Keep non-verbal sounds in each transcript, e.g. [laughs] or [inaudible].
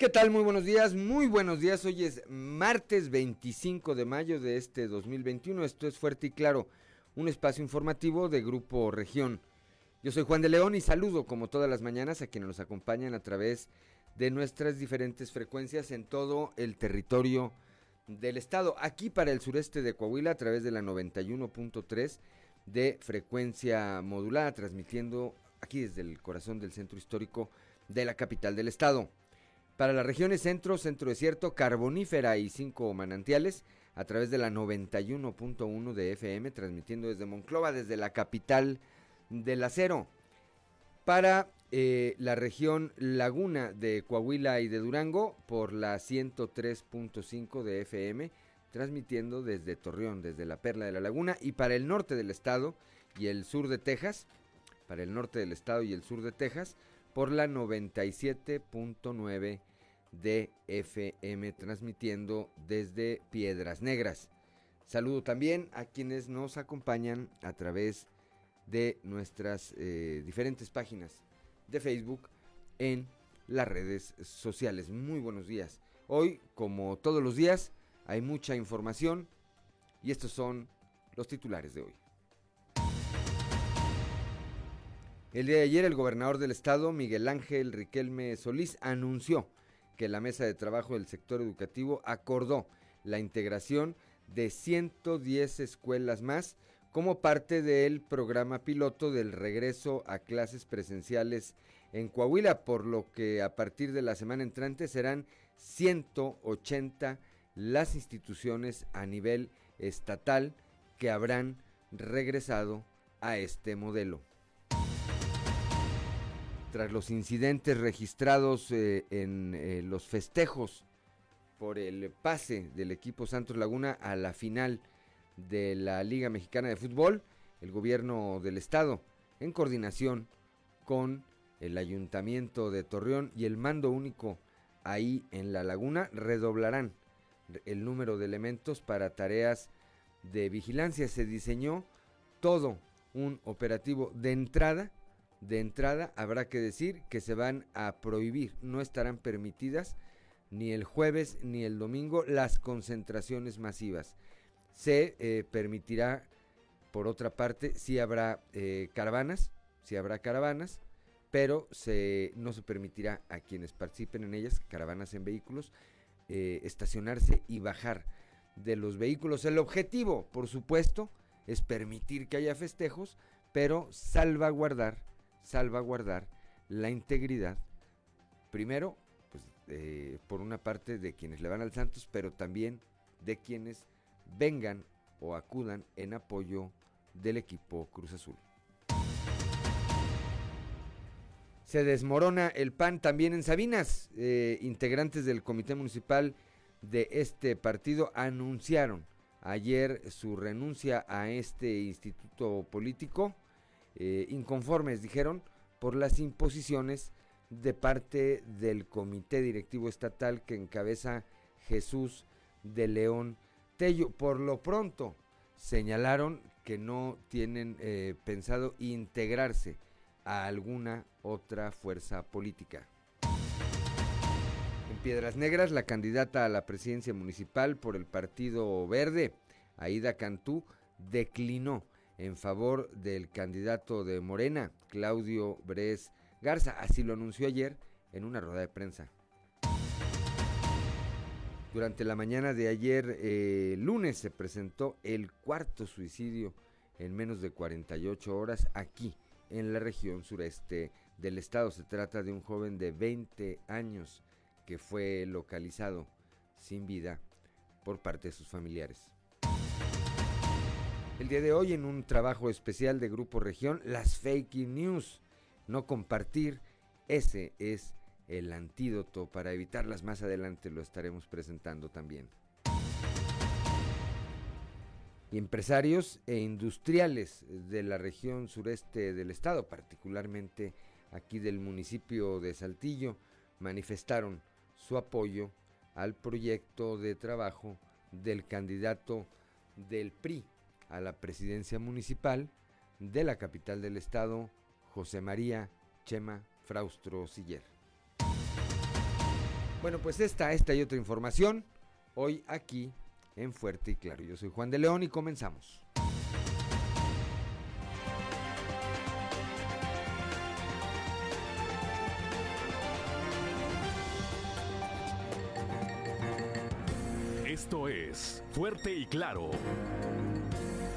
¿Qué tal? Muy buenos días, muy buenos días. Hoy es martes 25 de mayo de este 2021. Esto es Fuerte y Claro, un espacio informativo de Grupo Región. Yo soy Juan de León y saludo como todas las mañanas a quienes nos acompañan a través de nuestras diferentes frecuencias en todo el territorio del estado. Aquí para el sureste de Coahuila a través de la 91.3 de frecuencia modulada, transmitiendo aquí desde el corazón del centro histórico de la capital del estado. Para las regiones centro, centro desierto, carbonífera y cinco manantiales, a través de la 91.1 de FM, transmitiendo desde Monclova, desde la capital del acero. Para eh, la región Laguna de Coahuila y de Durango, por la 103.5 de FM, transmitiendo desde Torreón, desde la Perla de la Laguna, y para el norte del estado y el sur de Texas, para el norte del estado y el sur de Texas, por la 97.9 de FM transmitiendo desde Piedras Negras. Saludo también a quienes nos acompañan a través de nuestras eh, diferentes páginas de Facebook en las redes sociales. Muy buenos días. Hoy, como todos los días, hay mucha información y estos son los titulares de hoy. El día de ayer el gobernador del estado, Miguel Ángel Riquelme Solís, anunció que la mesa de trabajo del sector educativo acordó la integración de 110 escuelas más como parte del programa piloto del regreso a clases presenciales en Coahuila, por lo que a partir de la semana entrante serán 180 las instituciones a nivel estatal que habrán regresado a este modelo tras los incidentes registrados eh, en eh, los festejos por el pase del equipo Santos Laguna a la final de la Liga Mexicana de Fútbol, el gobierno del estado, en coordinación con el ayuntamiento de Torreón y el mando único ahí en la laguna, redoblarán el número de elementos para tareas de vigilancia. Se diseñó todo un operativo de entrada de entrada habrá que decir que se van a prohibir, no estarán permitidas ni el jueves ni el domingo las concentraciones masivas. Se eh, permitirá, por otra parte, si habrá eh, caravanas, si habrá caravanas, pero se, no se permitirá a quienes participen en ellas, caravanas en vehículos, eh, estacionarse y bajar de los vehículos. El objetivo, por supuesto, es permitir que haya festejos, pero salvaguardar salvaguardar la integridad, primero, pues, por una parte de quienes le van al Santos, pero también de quienes vengan o acudan en apoyo del equipo Cruz Azul. Se desmorona el PAN también en Sabinas. Eh, integrantes del comité municipal de este partido anunciaron ayer su renuncia a este instituto político eh, inconformes, dijeron, por las imposiciones de parte del comité directivo estatal que encabeza Jesús de León Tello. Por lo pronto, señalaron que no tienen eh, pensado integrarse a alguna otra fuerza política. En Piedras Negras, la candidata a la presidencia municipal por el Partido Verde, Aida Cantú, declinó en favor del candidato de Morena, Claudio Bres Garza. Así lo anunció ayer en una rueda de prensa. Durante la mañana de ayer, eh, lunes, se presentó el cuarto suicidio en menos de 48 horas aquí, en la región sureste del estado. Se trata de un joven de 20 años que fue localizado sin vida por parte de sus familiares. El día de hoy en un trabajo especial de Grupo Región, las fake news, no compartir, ese es el antídoto para evitarlas más adelante lo estaremos presentando también. Empresarios e industriales de la región sureste del estado, particularmente aquí del municipio de Saltillo, manifestaron su apoyo al proyecto de trabajo del candidato del PRI a la presidencia municipal de la capital del estado, José María Chema Fraustro Siller. Bueno, pues esta, esta y otra información hoy aquí en Fuerte y Claro. Yo soy Juan de León y comenzamos. Esto es Fuerte y Claro.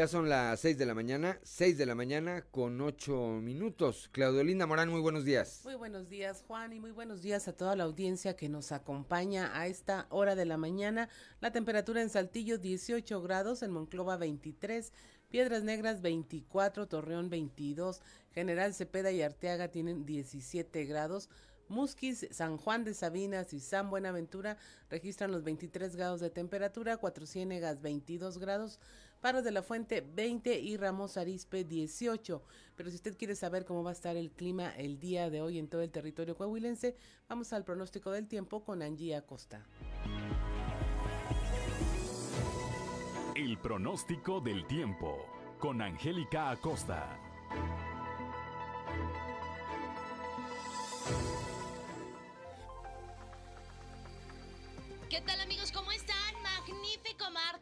Ya son las 6 de la mañana, 6 de la mañana con 8 minutos. Claudio Morán, muy buenos días. Muy buenos días, Juan, y muy buenos días a toda la audiencia que nos acompaña a esta hora de la mañana. La temperatura en Saltillo 18 grados, en Monclova 23, Piedras Negras 24, Torreón 22, General Cepeda y Arteaga tienen 17 grados. Musquis, San Juan de Sabinas y San Buenaventura registran los 23 grados de temperatura, Cuatro Ciénegas 22 grados, Paros de la Fuente 20 y Ramos Arispe 18. Pero si usted quiere saber cómo va a estar el clima el día de hoy en todo el territorio coahuilense, vamos al pronóstico del tiempo con Angie Acosta. El pronóstico del tiempo con Angélica Acosta. ¿Qué tal amigos?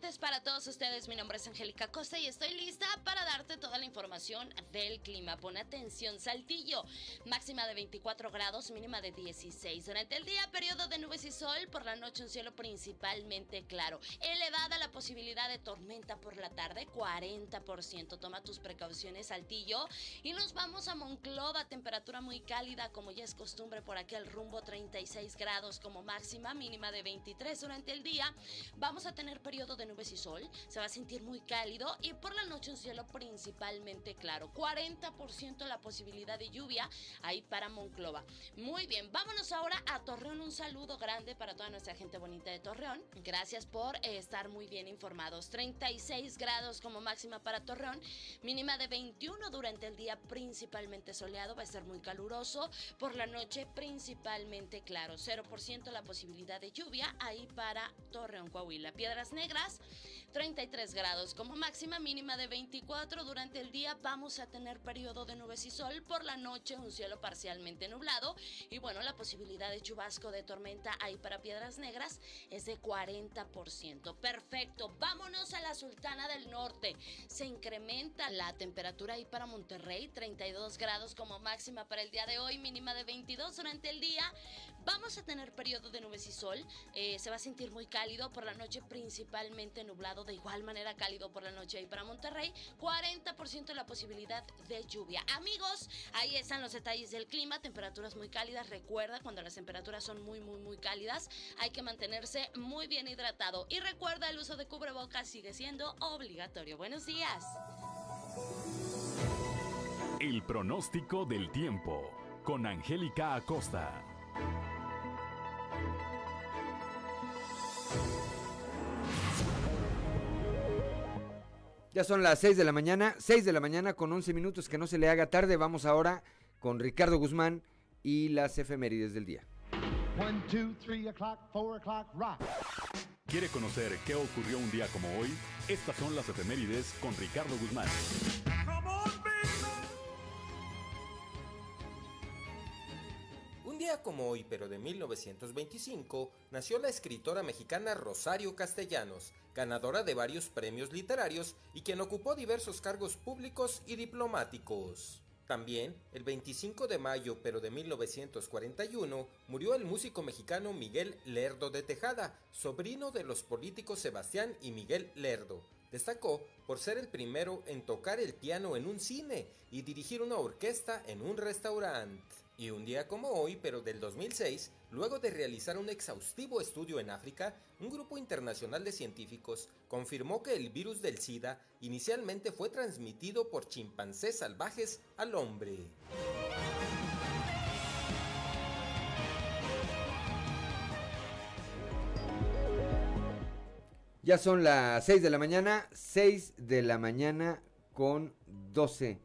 Martes para todos ustedes. Mi nombre es Angélica Costa y estoy lista para darte toda la información del clima. Pon atención, Saltillo. Máxima de 24 grados, mínima de 16. Durante el día, periodo de nubes y sol. Por la noche, un cielo principalmente claro. Elevada la posibilidad de tormenta por la tarde, 40%. Toma tus precauciones, Saltillo. Y nos vamos a Monclova, temperatura muy cálida, como ya es costumbre por aquel rumbo, 36 grados como máxima, mínima de 23 durante el día. Vamos a tener periodo de nubes y sol. Se va a sentir muy cálido y por la noche un cielo principalmente claro. 40% la posibilidad de lluvia ahí para Monclova. Muy bien, vámonos ahora a Torreón. Un saludo grande para toda nuestra gente bonita de Torreón. Gracias por eh, estar muy bien informados. 36 grados como máxima para Torreón. Mínima de 21 durante el día principalmente soleado. Va a ser muy caluroso. Por la noche principalmente claro. 0% la posibilidad de lluvia ahí para Torreón, Coahuila. Piedras Negras, 33 grados como máxima, mínima de 24. Durante el día vamos a tener periodo de nubes y sol. Por la noche un cielo parcialmente nublado. Y bueno, la posibilidad de chubasco de tormenta ahí para Piedras Negras es de 40%. Perfecto. Vámonos a la Sultana del Norte. Se incrementa la temperatura ahí para Monterrey, 32 grados como máxima para el día de hoy, mínima de 22 durante el día. Vamos a tener periodo de nubes y sol. Eh, se va a sentir muy cálido por la noche, principalmente nublado. De igual manera, cálido por la noche ahí para Monterrey. 40% la posibilidad de lluvia. Amigos, ahí están los detalles del clima. Temperaturas muy cálidas. Recuerda, cuando las temperaturas son muy, muy, muy cálidas, hay que mantenerse muy bien hidratado. Y recuerda, el uso de cubrebocas sigue siendo obligatorio. Buenos días. El pronóstico del tiempo con Angélica Acosta. Ya son las 6 de la mañana, 6 de la mañana con 11 minutos, que no se le haga tarde. Vamos ahora con Ricardo Guzmán y las efemérides del día. ¿Quiere conocer qué ocurrió un día como hoy? Estas son las efemérides con Ricardo Guzmán. Un día como hoy, pero de 1925, nació la escritora mexicana Rosario Castellanos, ganadora de varios premios literarios y quien ocupó diversos cargos públicos y diplomáticos. También, el 25 de mayo, pero de 1941, murió el músico mexicano Miguel Lerdo de Tejada, sobrino de los políticos Sebastián y Miguel Lerdo. Destacó por ser el primero en tocar el piano en un cine y dirigir una orquesta en un restaurante. Y un día como hoy, pero del 2006, luego de realizar un exhaustivo estudio en África, un grupo internacional de científicos confirmó que el virus del SIDA inicialmente fue transmitido por chimpancés salvajes al hombre. Ya son las 6 de la mañana, 6 de la mañana con 12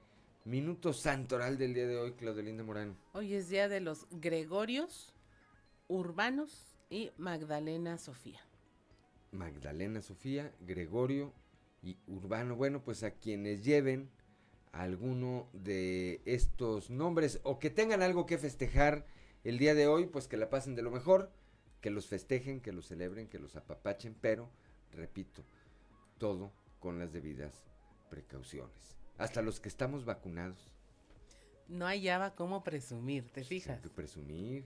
minutos santoral del día de hoy, Claudelinda Morán. Hoy es día de los Gregorios, Urbanos y Magdalena Sofía. Magdalena Sofía, Gregorio y Urbano. Bueno, pues a quienes lleven alguno de estos nombres o que tengan algo que festejar el día de hoy, pues que la pasen de lo mejor, que los festejen, que los celebren, que los apapachen, pero repito, todo con las debidas precauciones. Hasta los que estamos vacunados. No hallaba cómo presumir, ¿te fijas? Que presumir.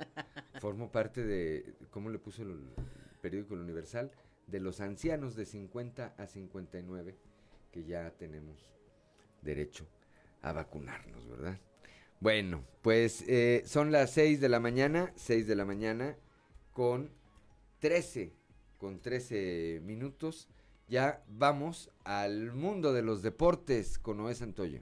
Formo parte de, ¿cómo le puso el periódico El Universal? De los ancianos de 50 a 59 que ya tenemos derecho a vacunarnos, ¿verdad? Bueno, pues eh, son las 6 de la mañana, 6 de la mañana con 13 con 13 minutos. Ya vamos al mundo de los deportes con Noé Santoyo.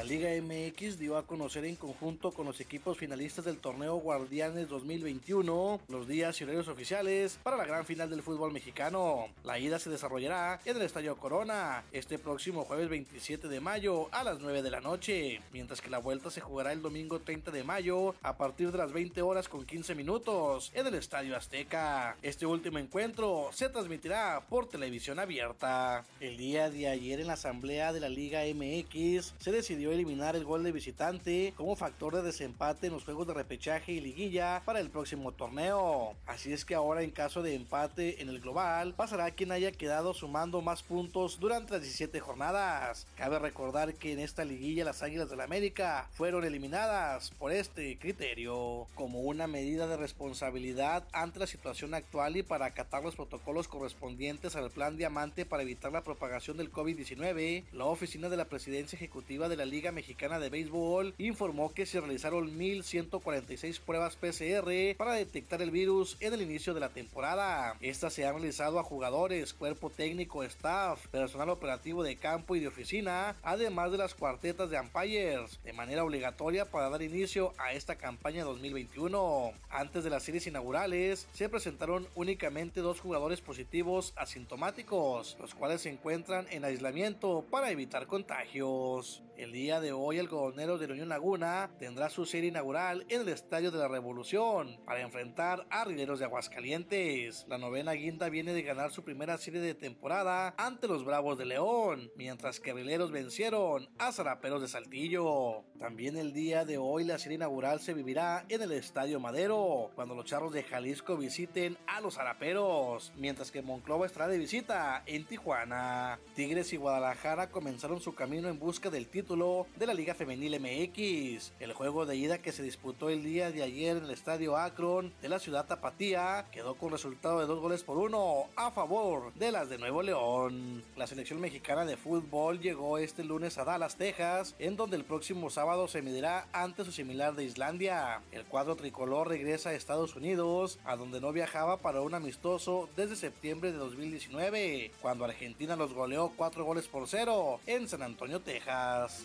La Liga MX dio a conocer en conjunto con los equipos finalistas del torneo Guardianes 2021 los días y horarios oficiales para la gran final del fútbol mexicano. La ida se desarrollará en el Estadio Corona este próximo jueves 27 de mayo a las 9 de la noche, mientras que la vuelta se jugará el domingo 30 de mayo a partir de las 20 horas con 15 minutos en el Estadio Azteca. Este último encuentro se transmitirá por televisión abierta. El día de ayer en la asamblea de la Liga MX se decidió eliminar el gol de visitante como factor de desempate en los juegos de repechaje y liguilla para el próximo torneo. Así es que ahora en caso de empate en el global pasará quien haya quedado sumando más puntos durante las 17 jornadas. Cabe recordar que en esta liguilla las Águilas del la América fueron eliminadas por este criterio como una medida de responsabilidad ante la situación actual y para acatar los protocolos correspondientes al plan diamante para evitar la propagación del COVID-19. La oficina de la presidencia ejecutiva de la Liga Mexicana de Béisbol informó que se realizaron 1.146 pruebas PCR para detectar el virus en el inicio de la temporada. Estas se han realizado a jugadores, cuerpo técnico, staff, personal operativo de campo y de oficina, además de las cuartetas de umpires, de manera obligatoria para dar inicio a esta campaña 2021. Antes de las series inaugurales, se presentaron únicamente dos jugadores positivos asintomáticos, los cuales se encuentran en aislamiento para evitar contagios. El día de hoy el gobernador de la Unión Laguna tendrá su serie inaugural en el Estadio de la Revolución para enfrentar a Rileros de Aguascalientes. La novena guinda viene de ganar su primera serie de temporada ante los Bravos de León, mientras que Rileros vencieron a Zaraperos de Saltillo. También el día de hoy la serie inaugural se vivirá en el Estadio Madero, cuando los Charros de Jalisco visiten a los Zaraperos, mientras que Monclova estará de visita en Tijuana. Tigres y Guadalajara comenzaron su camino en busca del título de la Liga Femenil MX. El juego de ida que se disputó el día de ayer en el estadio Akron de la ciudad Tapatía quedó con resultado de dos goles por uno a favor de las de Nuevo León. La selección mexicana de fútbol llegó este lunes a Dallas, Texas, en donde el próximo sábado se medirá ante su similar de Islandia. El cuadro tricolor regresa a Estados Unidos, a donde no viajaba para un amistoso desde septiembre de 2019, cuando Argentina los goleó cuatro goles por cero en San Antonio, Texas.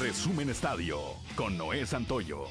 Resumen Estadio con Noé Santoyo.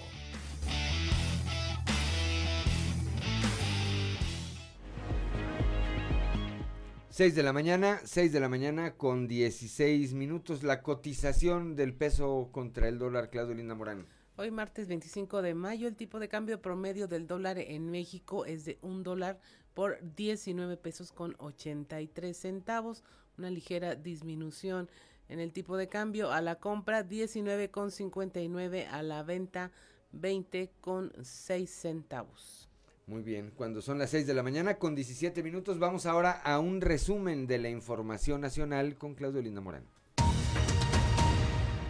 Seis de la mañana, 6 de la mañana con 16 minutos. La cotización del peso contra el dólar, Claudio Linda Morán. Hoy martes 25 de mayo el tipo de cambio promedio del dólar en México es de un dólar por 19 pesos con 83 centavos, una ligera disminución en el tipo de cambio a la compra 19,59 a la venta 20,6 centavos. Muy bien, cuando son las 6 de la mañana con 17 minutos vamos ahora a un resumen de la información nacional con Claudio Linda Morán.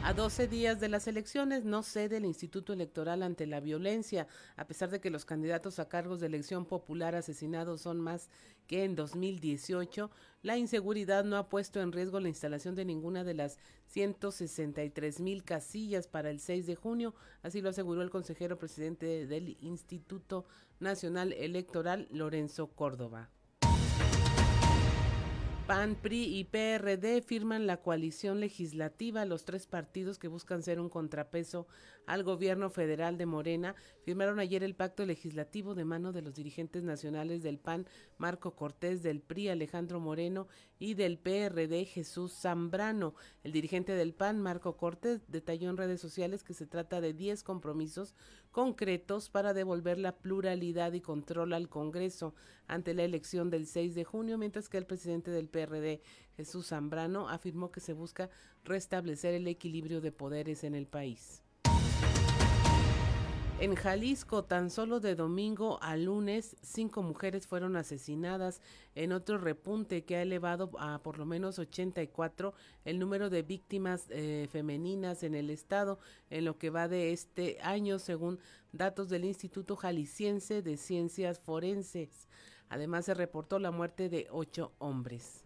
A 12 días de las elecciones no cede el Instituto Electoral ante la violencia, a pesar de que los candidatos a cargos de elección popular asesinados son más que en 2018, la inseguridad no ha puesto en riesgo la instalación de ninguna de las 163 mil casillas para el 6 de junio, así lo aseguró el consejero presidente del Instituto Nacional Electoral, Lorenzo Córdoba. PAN, PRI y PRD firman la coalición legislativa. Los tres partidos que buscan ser un contrapeso al gobierno federal de Morena firmaron ayer el pacto legislativo de mano de los dirigentes nacionales del PAN, Marco Cortés, del PRI, Alejandro Moreno y del PRD, Jesús Zambrano. El dirigente del PAN, Marco Cortés, detalló en redes sociales que se trata de 10 compromisos concretos para devolver la pluralidad y control al Congreso ante la elección del 6 de junio, mientras que el presidente del PRD, Jesús Zambrano, afirmó que se busca restablecer el equilibrio de poderes en el país. En Jalisco, tan solo de domingo a lunes, cinco mujeres fueron asesinadas en otro repunte que ha elevado a por lo menos 84 el número de víctimas eh, femeninas en el estado en lo que va de este año, según datos del Instituto Jalisciense de Ciencias Forenses. Además, se reportó la muerte de ocho hombres.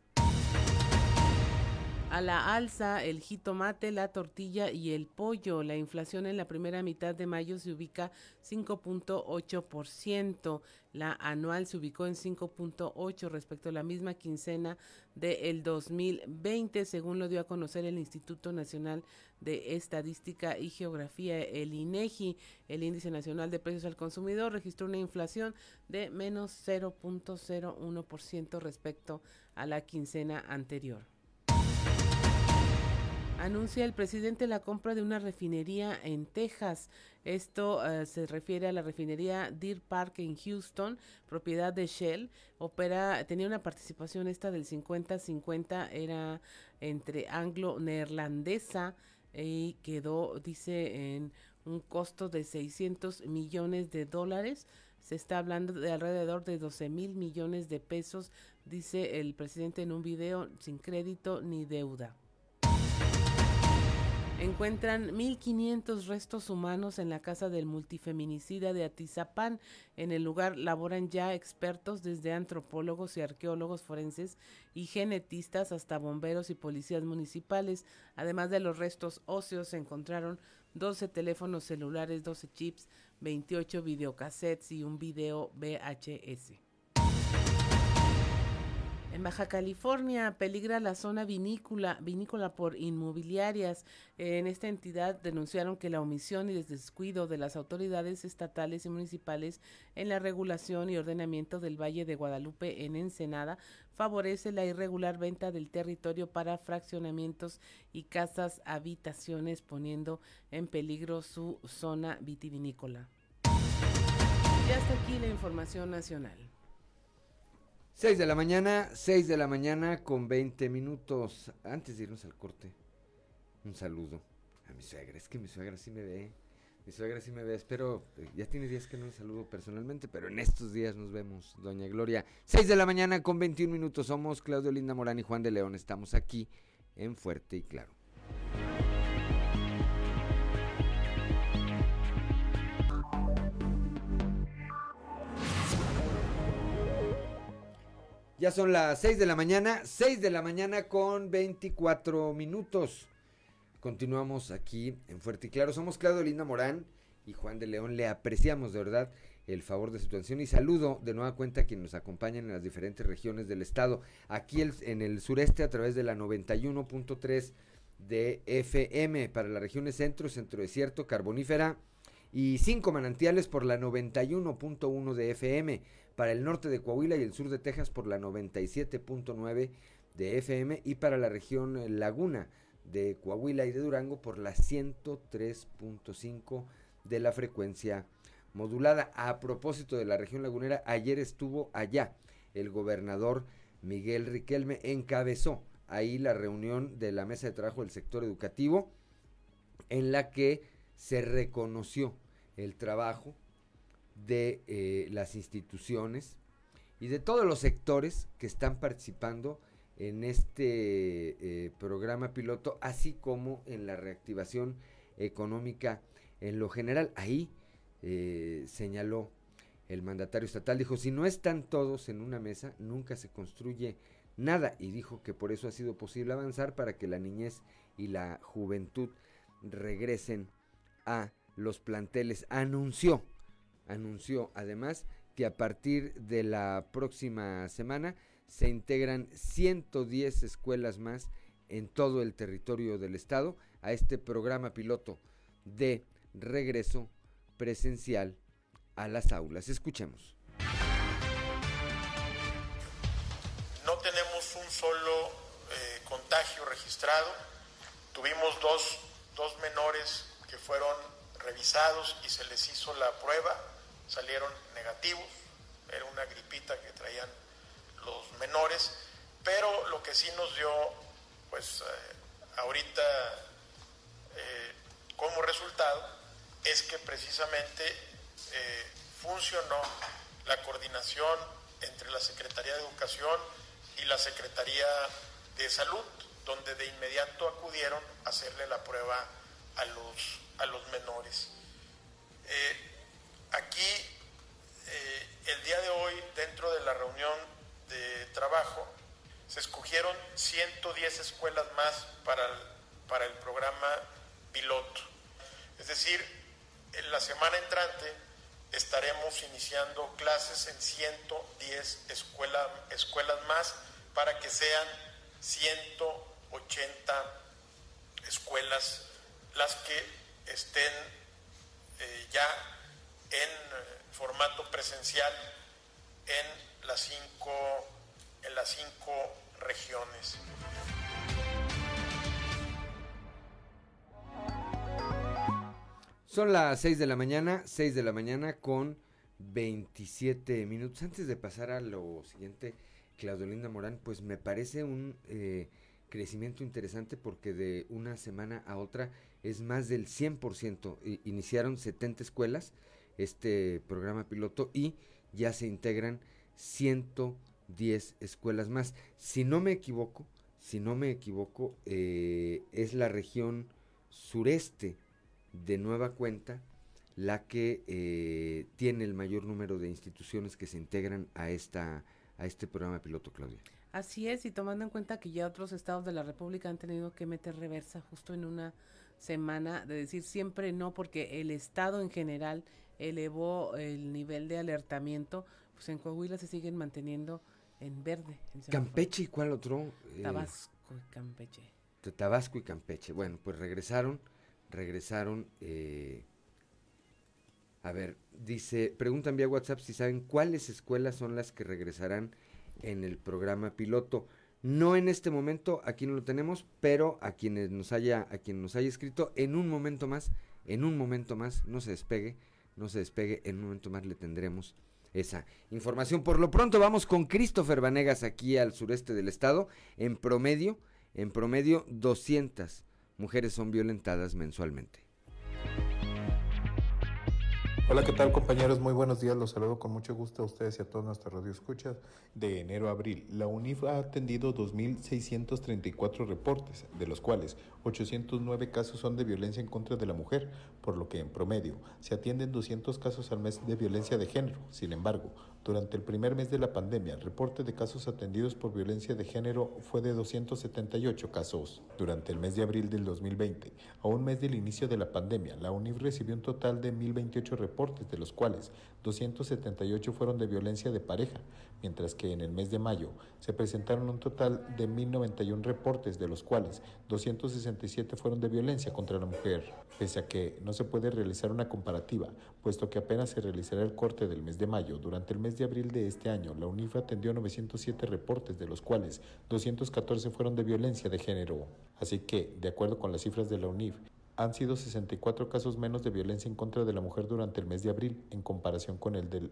A la alza el jitomate, la tortilla y el pollo. La inflación en la primera mitad de mayo se ubica 5.8%. La anual se ubicó en 5.8 respecto a la misma quincena del 2020, según lo dio a conocer el Instituto Nacional de Estadística y Geografía, el INEGI. El Índice Nacional de Precios al Consumidor registró una inflación de menos 0.01% respecto a la quincena anterior. Anuncia el presidente la compra de una refinería en Texas. Esto uh, se refiere a la refinería Deer Park en Houston, propiedad de Shell. Opera, tenía una participación esta del 50-50, era entre anglo-neerlandesa y quedó, dice, en un costo de 600 millones de dólares. Se está hablando de alrededor de 12 mil millones de pesos, dice el presidente en un video, sin crédito ni deuda. Encuentran 1.500 restos humanos en la casa del multifeminicida de Atizapán. En el lugar laboran ya expertos desde antropólogos y arqueólogos forenses y genetistas hasta bomberos y policías municipales. Además de los restos óseos, se encontraron 12 teléfonos celulares, 12 chips, 28 videocassettes y un video VHS. En Baja California peligra la zona vinícola, vinícola por inmobiliarias. En esta entidad denunciaron que la omisión y descuido de las autoridades estatales y municipales en la regulación y ordenamiento del Valle de Guadalupe en Ensenada favorece la irregular venta del territorio para fraccionamientos y casas habitaciones poniendo en peligro su zona vitivinícola. Y hasta aquí la información nacional. 6 de la mañana, 6 de la mañana con 20 minutos. Antes de irnos al corte, un saludo a mi suegra. Es que mi suegra sí me ve. Mi suegra sí me ve. Espero, eh, ya tiene días que no le saludo personalmente, pero en estos días nos vemos, doña Gloria. 6 de la mañana con 21 minutos. Somos Claudio Linda Morán y Juan de León. Estamos aquí en Fuerte y Claro. Ya son las 6 de la mañana, 6 de la mañana con 24 minutos. Continuamos aquí en Fuerte y Claro. Somos Claudio Linda Morán y Juan de León. Le apreciamos de verdad el favor de su atención y saludo de nueva cuenta a quienes nos acompañan en las diferentes regiones del estado. Aquí en el sureste a través de la 91.3 de FM para las regiones centro, centro desierto, carbonífera y cinco manantiales por la 91.1 de FM para el norte de Coahuila y el sur de Texas por la 97.9 de FM y para la región eh, Laguna de Coahuila y de Durango por la 103.5 de la frecuencia modulada. A propósito de la región lagunera, ayer estuvo allá el gobernador Miguel Riquelme, encabezó ahí la reunión de la mesa de trabajo del sector educativo en la que se reconoció el trabajo de eh, las instituciones y de todos los sectores que están participando en este eh, programa piloto, así como en la reactivación económica en lo general. Ahí eh, señaló el mandatario estatal, dijo, si no están todos en una mesa, nunca se construye nada. Y dijo que por eso ha sido posible avanzar para que la niñez y la juventud regresen a los planteles. Anunció, anunció además que a partir de la próxima semana se integran 110 escuelas más en todo el territorio del estado a este programa piloto de regreso presencial a las aulas. Escuchemos. No tenemos un solo eh, contagio registrado. Tuvimos dos, dos menores que fueron revisados y se les hizo la prueba, salieron negativos. Era una gripita que traían los menores, pero lo que sí nos dio, pues eh, ahorita eh, como resultado, es que precisamente eh, funcionó la coordinación entre la Secretaría de Educación y la Secretaría de Salud, donde de inmediato acudieron a hacerle la prueba a los, a los menores. Aquí, el día de hoy, dentro de la reunión de trabajo, se escogieron 110 escuelas más para el, para el programa piloto. Es decir, en la semana entrante estaremos iniciando clases en 110 escuela, escuelas más para que sean 180 escuelas las que estén eh, ya en eh, formato presencial en las cinco, en las cinco regiones. Son las 6 de la mañana, 6 de la mañana con 27 minutos. Antes de pasar a lo siguiente, Claudio Linda Morán, pues me parece un eh, crecimiento interesante porque de una semana a otra es más del 100%. iniciaron 70 escuelas este programa piloto y ya se integran 110 escuelas más. Si no me equivoco, si no me equivoco, eh, es la región sureste de nueva cuenta la que eh, tiene el mayor número de instituciones que se integran a esta a este programa piloto, Claudia. Así es, y tomando en cuenta que ya otros estados de la República han tenido que meter reversa justo en una semana de decir siempre no, porque el estado en general elevó el nivel de alertamiento, pues en Coahuila se siguen manteniendo en verde. Campeche y cuál otro? Eh, Tabasco y Campeche. Tabasco y Campeche. Bueno, pues regresaron, regresaron. Eh, a ver, dice, preguntan vía WhatsApp si saben cuáles escuelas son las que regresarán en el programa piloto. No en este momento, aquí no lo tenemos, pero a quienes nos haya, a quien nos haya escrito, en un momento más, en un momento más, no se despegue, no se despegue, en un momento más le tendremos esa información. Por lo pronto vamos con Christopher Vanegas aquí al sureste del estado. En promedio, en promedio 200 mujeres son violentadas mensualmente. Hola, ¿qué tal compañeros? Muy buenos días. Los saludo con mucho gusto a ustedes y a todos nuestros radioescuchas de enero a abril. La UNIF ha atendido 2.634 reportes, de los cuales 809 casos son de violencia en contra de la mujer, por lo que en promedio se atienden 200 casos al mes de violencia de género. Sin embargo, durante el primer mes de la pandemia, el reporte de casos atendidos por violencia de género fue de 278 casos. Durante el mes de abril del 2020, a un mes del inicio de la pandemia, la UNIF recibió un total de 1.028 reportes, de los cuales 278 fueron de violencia de pareja, mientras que en el mes de mayo se presentaron un total de 1.091 reportes, de los cuales 267 fueron de violencia contra la mujer. Pese a que no se puede realizar una comparativa, puesto que apenas se realizará el corte del mes de mayo, durante el mes de abril de este año, la UNIF atendió 907 reportes, de los cuales 214 fueron de violencia de género. Así que, de acuerdo con las cifras de la UNIF, han sido 64 casos menos de violencia en contra de la mujer durante el mes de abril, en comparación con el del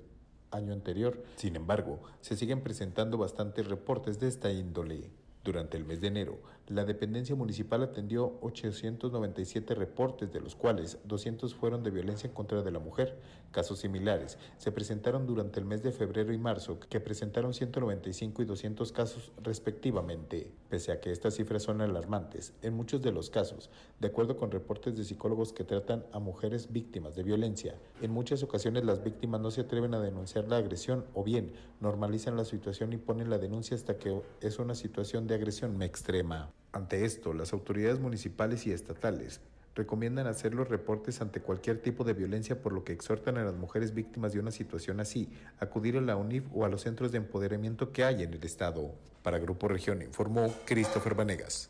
año anterior. Sin embargo, se siguen presentando bastantes reportes de esta índole. Durante el mes de enero, la dependencia municipal atendió 897 reportes, de los cuales 200 fueron de violencia en contra de la mujer. Casos similares se presentaron durante el mes de febrero y marzo, que presentaron 195 y 200 casos respectivamente. Pese a que estas cifras son alarmantes, en muchos de los casos, de acuerdo con reportes de psicólogos que tratan a mujeres víctimas de violencia, en muchas ocasiones las víctimas no se atreven a denunciar la agresión o bien normalizan la situación y ponen la denuncia hasta que es una situación de agresión extrema. Ante esto, las autoridades municipales y estatales recomiendan hacer los reportes ante cualquier tipo de violencia, por lo que exhortan a las mujeres víctimas de una situación así a acudir a la UNIF o a los centros de empoderamiento que hay en el Estado. Para Grupo Región informó Christopher Vanegas.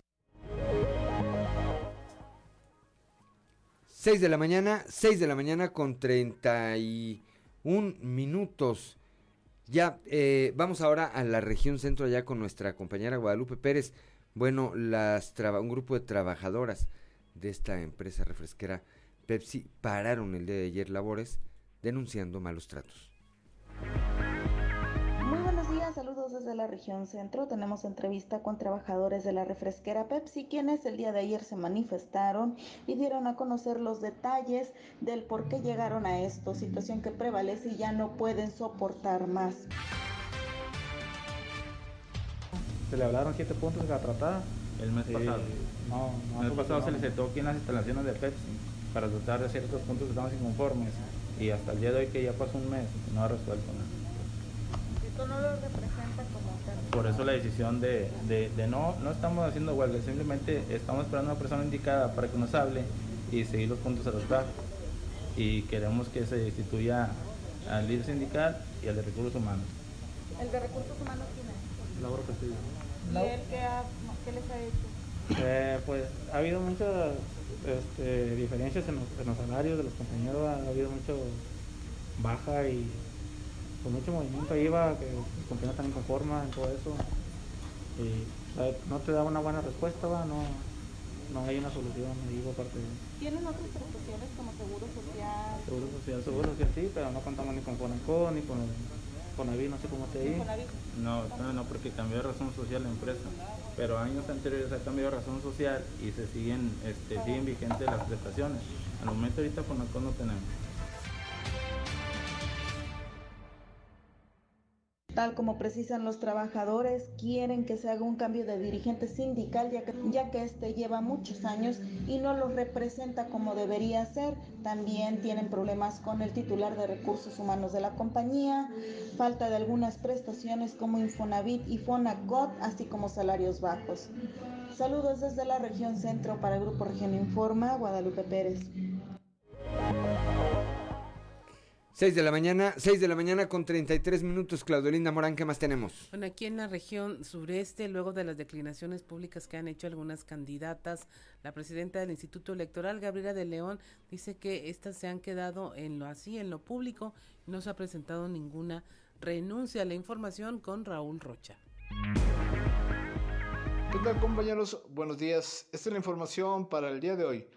6 de la mañana, 6 de la mañana con 31 minutos. Ya, eh, vamos ahora a la región centro, allá con nuestra compañera Guadalupe Pérez. Bueno, las un grupo de trabajadoras de esta empresa refresquera Pepsi pararon el día de ayer labores denunciando malos tratos. Muy buenos días, saludos desde la región centro. Tenemos entrevista con trabajadores de la refresquera Pepsi, quienes el día de ayer se manifestaron y dieron a conocer los detalles del por qué llegaron a esto, situación que prevalece y ya no pueden soportar más. Se le hablaron siete puntos de la tratada. El mes pasado. No, no. El mes pasado se le sentó aquí en las instalaciones de Pepsi para tratar de ciertos puntos que estamos inconformes y hasta el día de hoy que ya pasó un mes no ha resuelto nada. ¿Esto no lo representa como tal? Por eso la decisión de, de, de, no, no estamos haciendo huelga, simplemente estamos esperando a una persona indicada para que nos hable y seguir los puntos a tratar. Y queremos que se destituya al líder sindical y al de recursos humanos. ¿El de recursos humanos? Laura Castillo. ¿Y él qué, ha, qué les ha hecho? Eh, pues ha habido muchas este, diferencias en los, en los, salarios de los compañeros, ha habido mucho baja y con mucho movimiento IVA, que los compañeros están inconformes en todo eso. Y no te da una buena respuesta, ¿va? No, no hay una solución, me digo, aparte de... ¿Tienen otras prestaciones como seguro social? Seguro social, seguro social sí, pero no contamos ni con Fonacó, ni con Conaví, no sé cómo te digo. No, no, no, porque cambió de razón social la empresa. Pero años anteriores ha cambiado de razón social y se siguen, este, siguen vigentes las prestaciones. Al momento ahorita Fonacó no tenemos. Tal como precisan los trabajadores, quieren que se haga un cambio de dirigente sindical, ya que, ya que este lleva muchos años y no los representa como debería ser. También tienen problemas con el titular de recursos humanos de la compañía, falta de algunas prestaciones como Infonavit y Fonacot, así como salarios bajos. Saludos desde la región centro para el Grupo Región Informa, Guadalupe Pérez. 6 de la mañana, 6 de la mañana con 33 minutos. Claudelinda Morán, ¿qué más tenemos? Bueno, aquí en la región sureste, luego de las declinaciones públicas que han hecho algunas candidatas, la presidenta del Instituto Electoral, Gabriela de León, dice que estas se han quedado en lo así, en lo público, no se ha presentado ninguna renuncia. La información con Raúl Rocha. ¿Qué tal compañeros? Buenos días. Esta es la información para el día de hoy.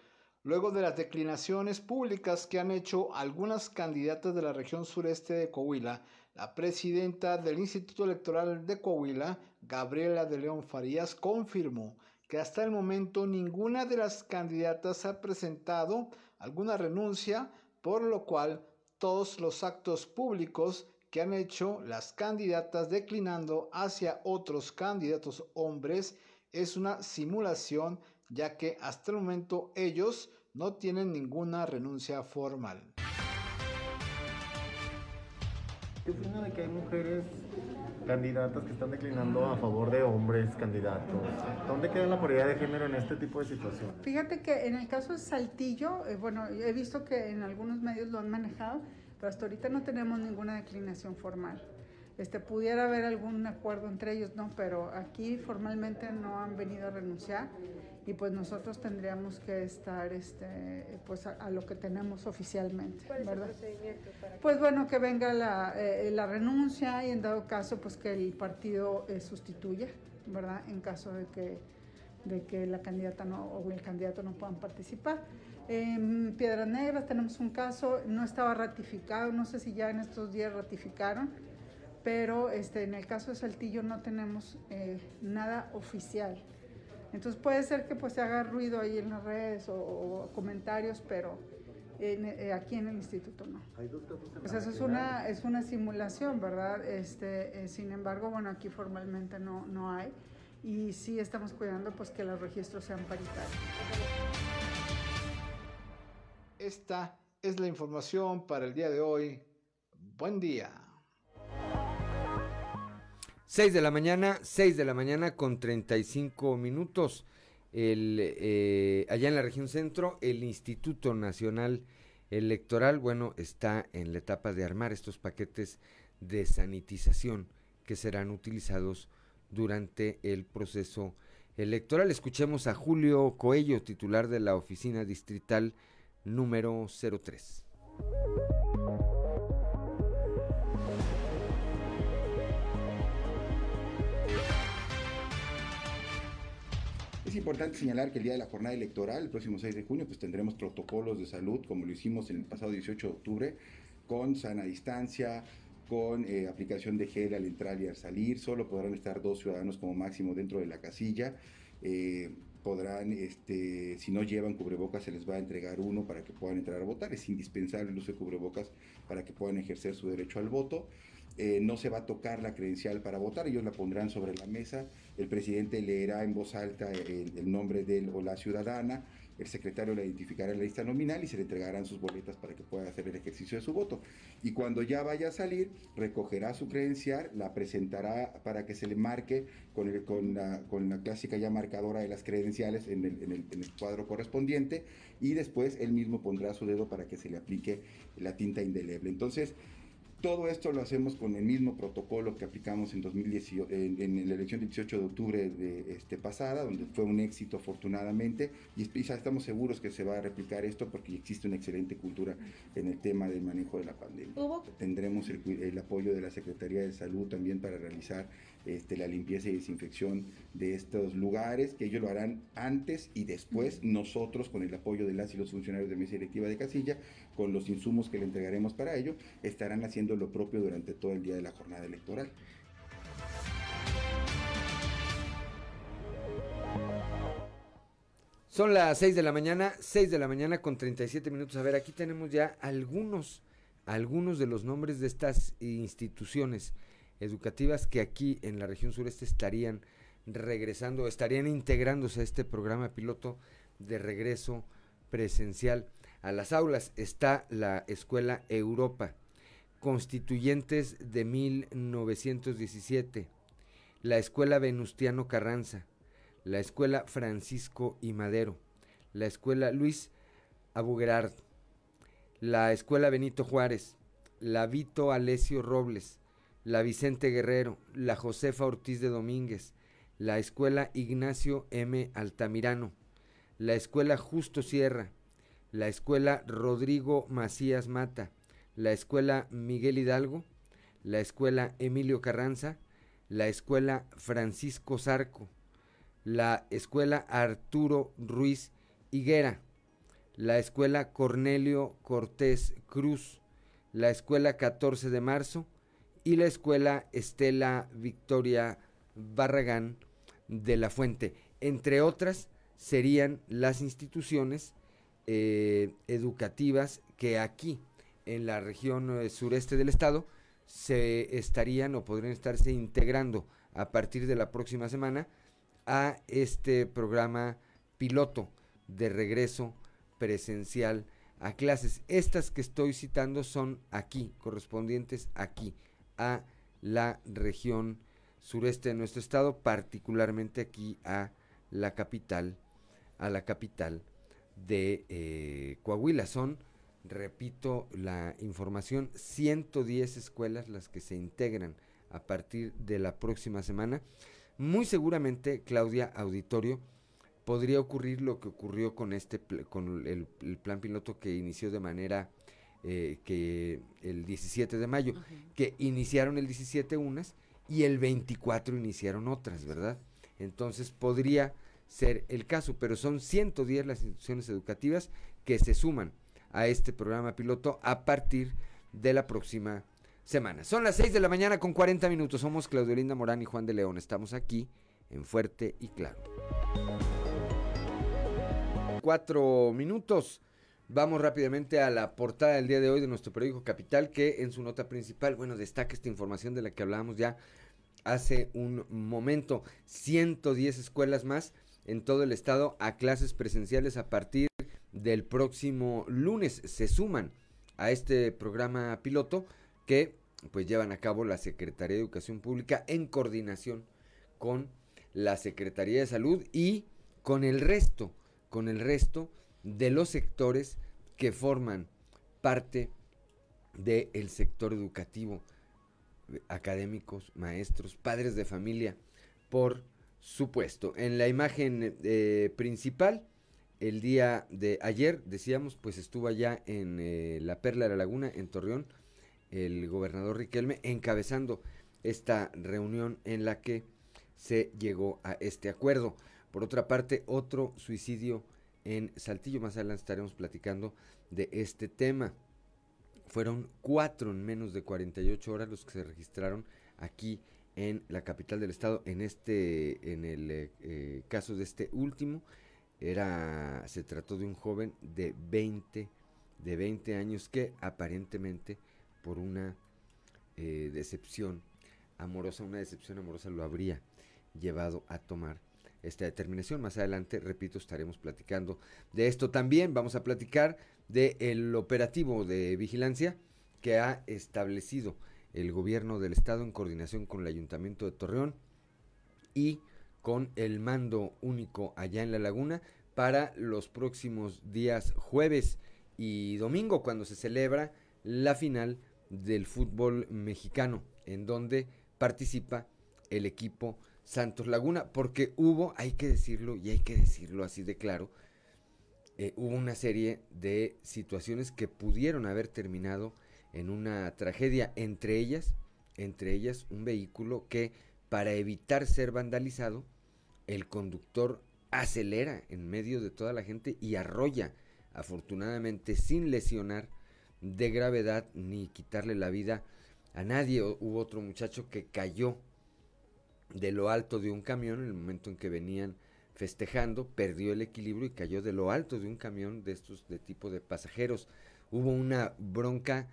Luego de las declinaciones públicas que han hecho algunas candidatas de la región sureste de Coahuila, la presidenta del Instituto Electoral de Coahuila, Gabriela de León Farías, confirmó que hasta el momento ninguna de las candidatas ha presentado alguna renuncia, por lo cual todos los actos públicos que han hecho las candidatas declinando hacia otros candidatos hombres es una simulación ya que hasta el momento ellos no tienen ninguna renuncia formal. ¿Qué opina de que hay mujeres candidatas que están declinando a favor de hombres candidatos? ¿Dónde queda la paridad de género en este tipo de situación? Fíjate que en el caso de Saltillo, eh, bueno, he visto que en algunos medios lo han manejado, pero hasta ahorita no tenemos ninguna declinación formal. Este, pudiera haber algún acuerdo entre ellos, no, pero aquí formalmente no han venido a renunciar y pues nosotros tendríamos que estar este, pues a, a lo que tenemos oficialmente. ¿Cuál es ¿verdad? el procedimiento para Pues bueno, que venga la, eh, la, renuncia y en dado caso pues que el partido eh, sustituya, ¿verdad? En caso de que, de que la candidata no, o el candidato no puedan participar. En Piedras Negras tenemos un caso, no estaba ratificado, no sé si ya en estos días ratificaron, pero este, en el caso de Saltillo no tenemos eh, nada oficial. Entonces puede ser que pues se haga ruido ahí en las redes o, comentarios, pero eh, aquí en el instituto no. Pues eso es una, es una simulación, ¿verdad? Este, eh, sin embargo, bueno, aquí formalmente no, no hay y sí estamos cuidando pues que los registros sean paritarios. Esta es la información para el día de hoy. Buen día. 6 de la mañana, 6 de la mañana con 35 minutos. El, eh, allá en la región centro, el Instituto Nacional Electoral, bueno, está en la etapa de armar estos paquetes de sanitización que serán utilizados durante el proceso electoral. Escuchemos a Julio Coello, titular de la oficina distrital número 03. Es importante señalar que el día de la jornada electoral, el próximo 6 de junio, pues tendremos protocolos de salud, como lo hicimos el pasado 18 de octubre, con sana distancia, con eh, aplicación de gel al entrar y al salir. Solo podrán estar dos ciudadanos como máximo dentro de la casilla. Eh, podrán, este, si no llevan cubrebocas, se les va a entregar uno para que puedan entrar a votar. Es indispensable el uso de cubrebocas para que puedan ejercer su derecho al voto. Eh, no se va a tocar la credencial para votar, ellos la pondrán sobre la mesa, el presidente leerá en voz alta el, nombre de él o la ciudadana, el secretario la identificará en la lista nominal y se le entregarán sus boletas para que pueda hacer el ejercicio de su voto. Y cuando ya vaya a salir, recogerá su credencial, la presentará para que se le marque con, la, clásica ya marcadora de las credenciales en el, en el cuadro correspondiente y después él mismo pondrá su dedo para que se le aplique la tinta indeleble. Entonces, todo esto lo hacemos con el mismo protocolo que aplicamos en, 2018, en, la elección del 18 de octubre de este, pasada, donde fue un éxito afortunadamente, y, ya estamos seguros que se va a replicar esto porque existe una excelente cultura en el tema del manejo de la pandemia. Tendremos el, el apoyo de la Secretaría de Salud también para realizar este, la limpieza y desinfección de estos lugares, que ellos lo harán antes y después, nosotros con el apoyo de las y los funcionarios de mesa directiva de casilla, con los insumos que le entregaremos para ello, estarán haciendo lo propio durante todo el día de la jornada electoral. Son las 6 de la mañana, 6 de la mañana con 37 minutos. A ver, aquí tenemos ya algunos, algunos de los nombres de estas instituciones educativas que aquí en la región sureste estarían regresando, estarían integrándose a este programa piloto de regreso presencial a las aulas. Está la Escuela Europa, Constituyentes de 1917, la Escuela Venustiano Carranza, la Escuela Francisco y Madero, la Escuela Luis Abugerard, la Escuela Benito Juárez, la Vito Alesio Robles, la Vicente Guerrero, la Josefa Ortiz de Domínguez, la Escuela Ignacio M. Altamirano, la Escuela Justo Sierra, la Escuela Rodrigo Macías Mata, la Escuela Miguel Hidalgo, la Escuela Emilio Carranza, la Escuela Francisco Zarco, la Escuela Arturo Ruiz Higuera, la Escuela Cornelio Cortés Cruz, la Escuela 14 de Marzo, y la Escuela Estela Victoria Barragán de la Fuente. Entre otras, serían las instituciones eh, educativas que aquí, en la región eh, sureste del estado, se estarían o podrían estarse integrando a partir de la próxima semana a este programa piloto de regreso presencial a clases. Estas que estoy citando son aquí, correspondientes aquí, a la región sureste de nuestro estado, particularmente aquí a la capital, a la capital de eh, Coahuila. Son, repito la información, 110 escuelas las que se integran a partir de la próxima semana. Muy seguramente, Claudia Auditorio, podría ocurrir lo que ocurrió con este con el plan piloto que inició de manera eh, que el 17 de mayo, que iniciaron el 17 unas y el 24 iniciaron otras, ¿verdad? Entonces podría ser el caso, pero son 110 las instituciones educativas que se suman a este programa piloto a partir de la próxima semana. Son las 6 de la mañana con 40 minutos. Somos Claudio Linda Morán y Juan de León. Estamos aquí en Fuerte y Claro. Cuatro minutos. Vamos rápidamente a la portada del día de hoy de nuestro periódico Capital, que en su nota principal, bueno, destaca esta información de la que hablábamos ya hace un momento. 110 escuelas más en todo el estado a clases presenciales a partir del próximo lunes. Se suman a este programa piloto que pues llevan a cabo la Secretaría de Educación Pública en coordinación con la Secretaría de Salud y con el resto, con el resto de los sectores que forman parte del sector educativo, académicos, maestros, padres de familia, por supuesto. En la imagen eh, principal, el día de ayer, decíamos, pues estuvo allá en eh, la Perla de la Laguna, en Torreón, el gobernador Riquelme, encabezando esta reunión en la que se llegó a este acuerdo. Por otra parte, otro suicidio en Saltillo. Más adelante estaremos platicando de este tema. Fueron cuatro en menos de 48 horas los que se registraron aquí en la capital del estado. En este, en el eh, eh, caso de este último, era, se trató de un joven de 20, de 20 años que aparentemente por una eh, decepción amorosa, una decepción amorosa lo habría llevado a tomar esta determinación. Más adelante, repito, estaremos platicando de esto también. Vamos a platicar del operativo de vigilancia que ha establecido el gobierno del estado en coordinación con el ayuntamiento de Torreón y con el mando único allá en la laguna para los próximos días jueves y domingo cuando se celebra la final del fútbol mexicano en donde participa el equipo Santos Laguna, porque hubo, hay que decirlo y hay que decirlo así de claro, eh, hubo una serie de situaciones que pudieron haber terminado en una tragedia, entre ellas, entre ellas un vehículo que para evitar ser vandalizado, el conductor acelera en medio de toda la gente y arrolla, afortunadamente sin lesionar de gravedad ni quitarle la vida a nadie. Hubo otro muchacho que cayó de lo alto de un camión en el momento en que venían festejando, perdió el equilibrio y cayó de lo alto de un camión de estos de tipo de pasajeros. Hubo una bronca,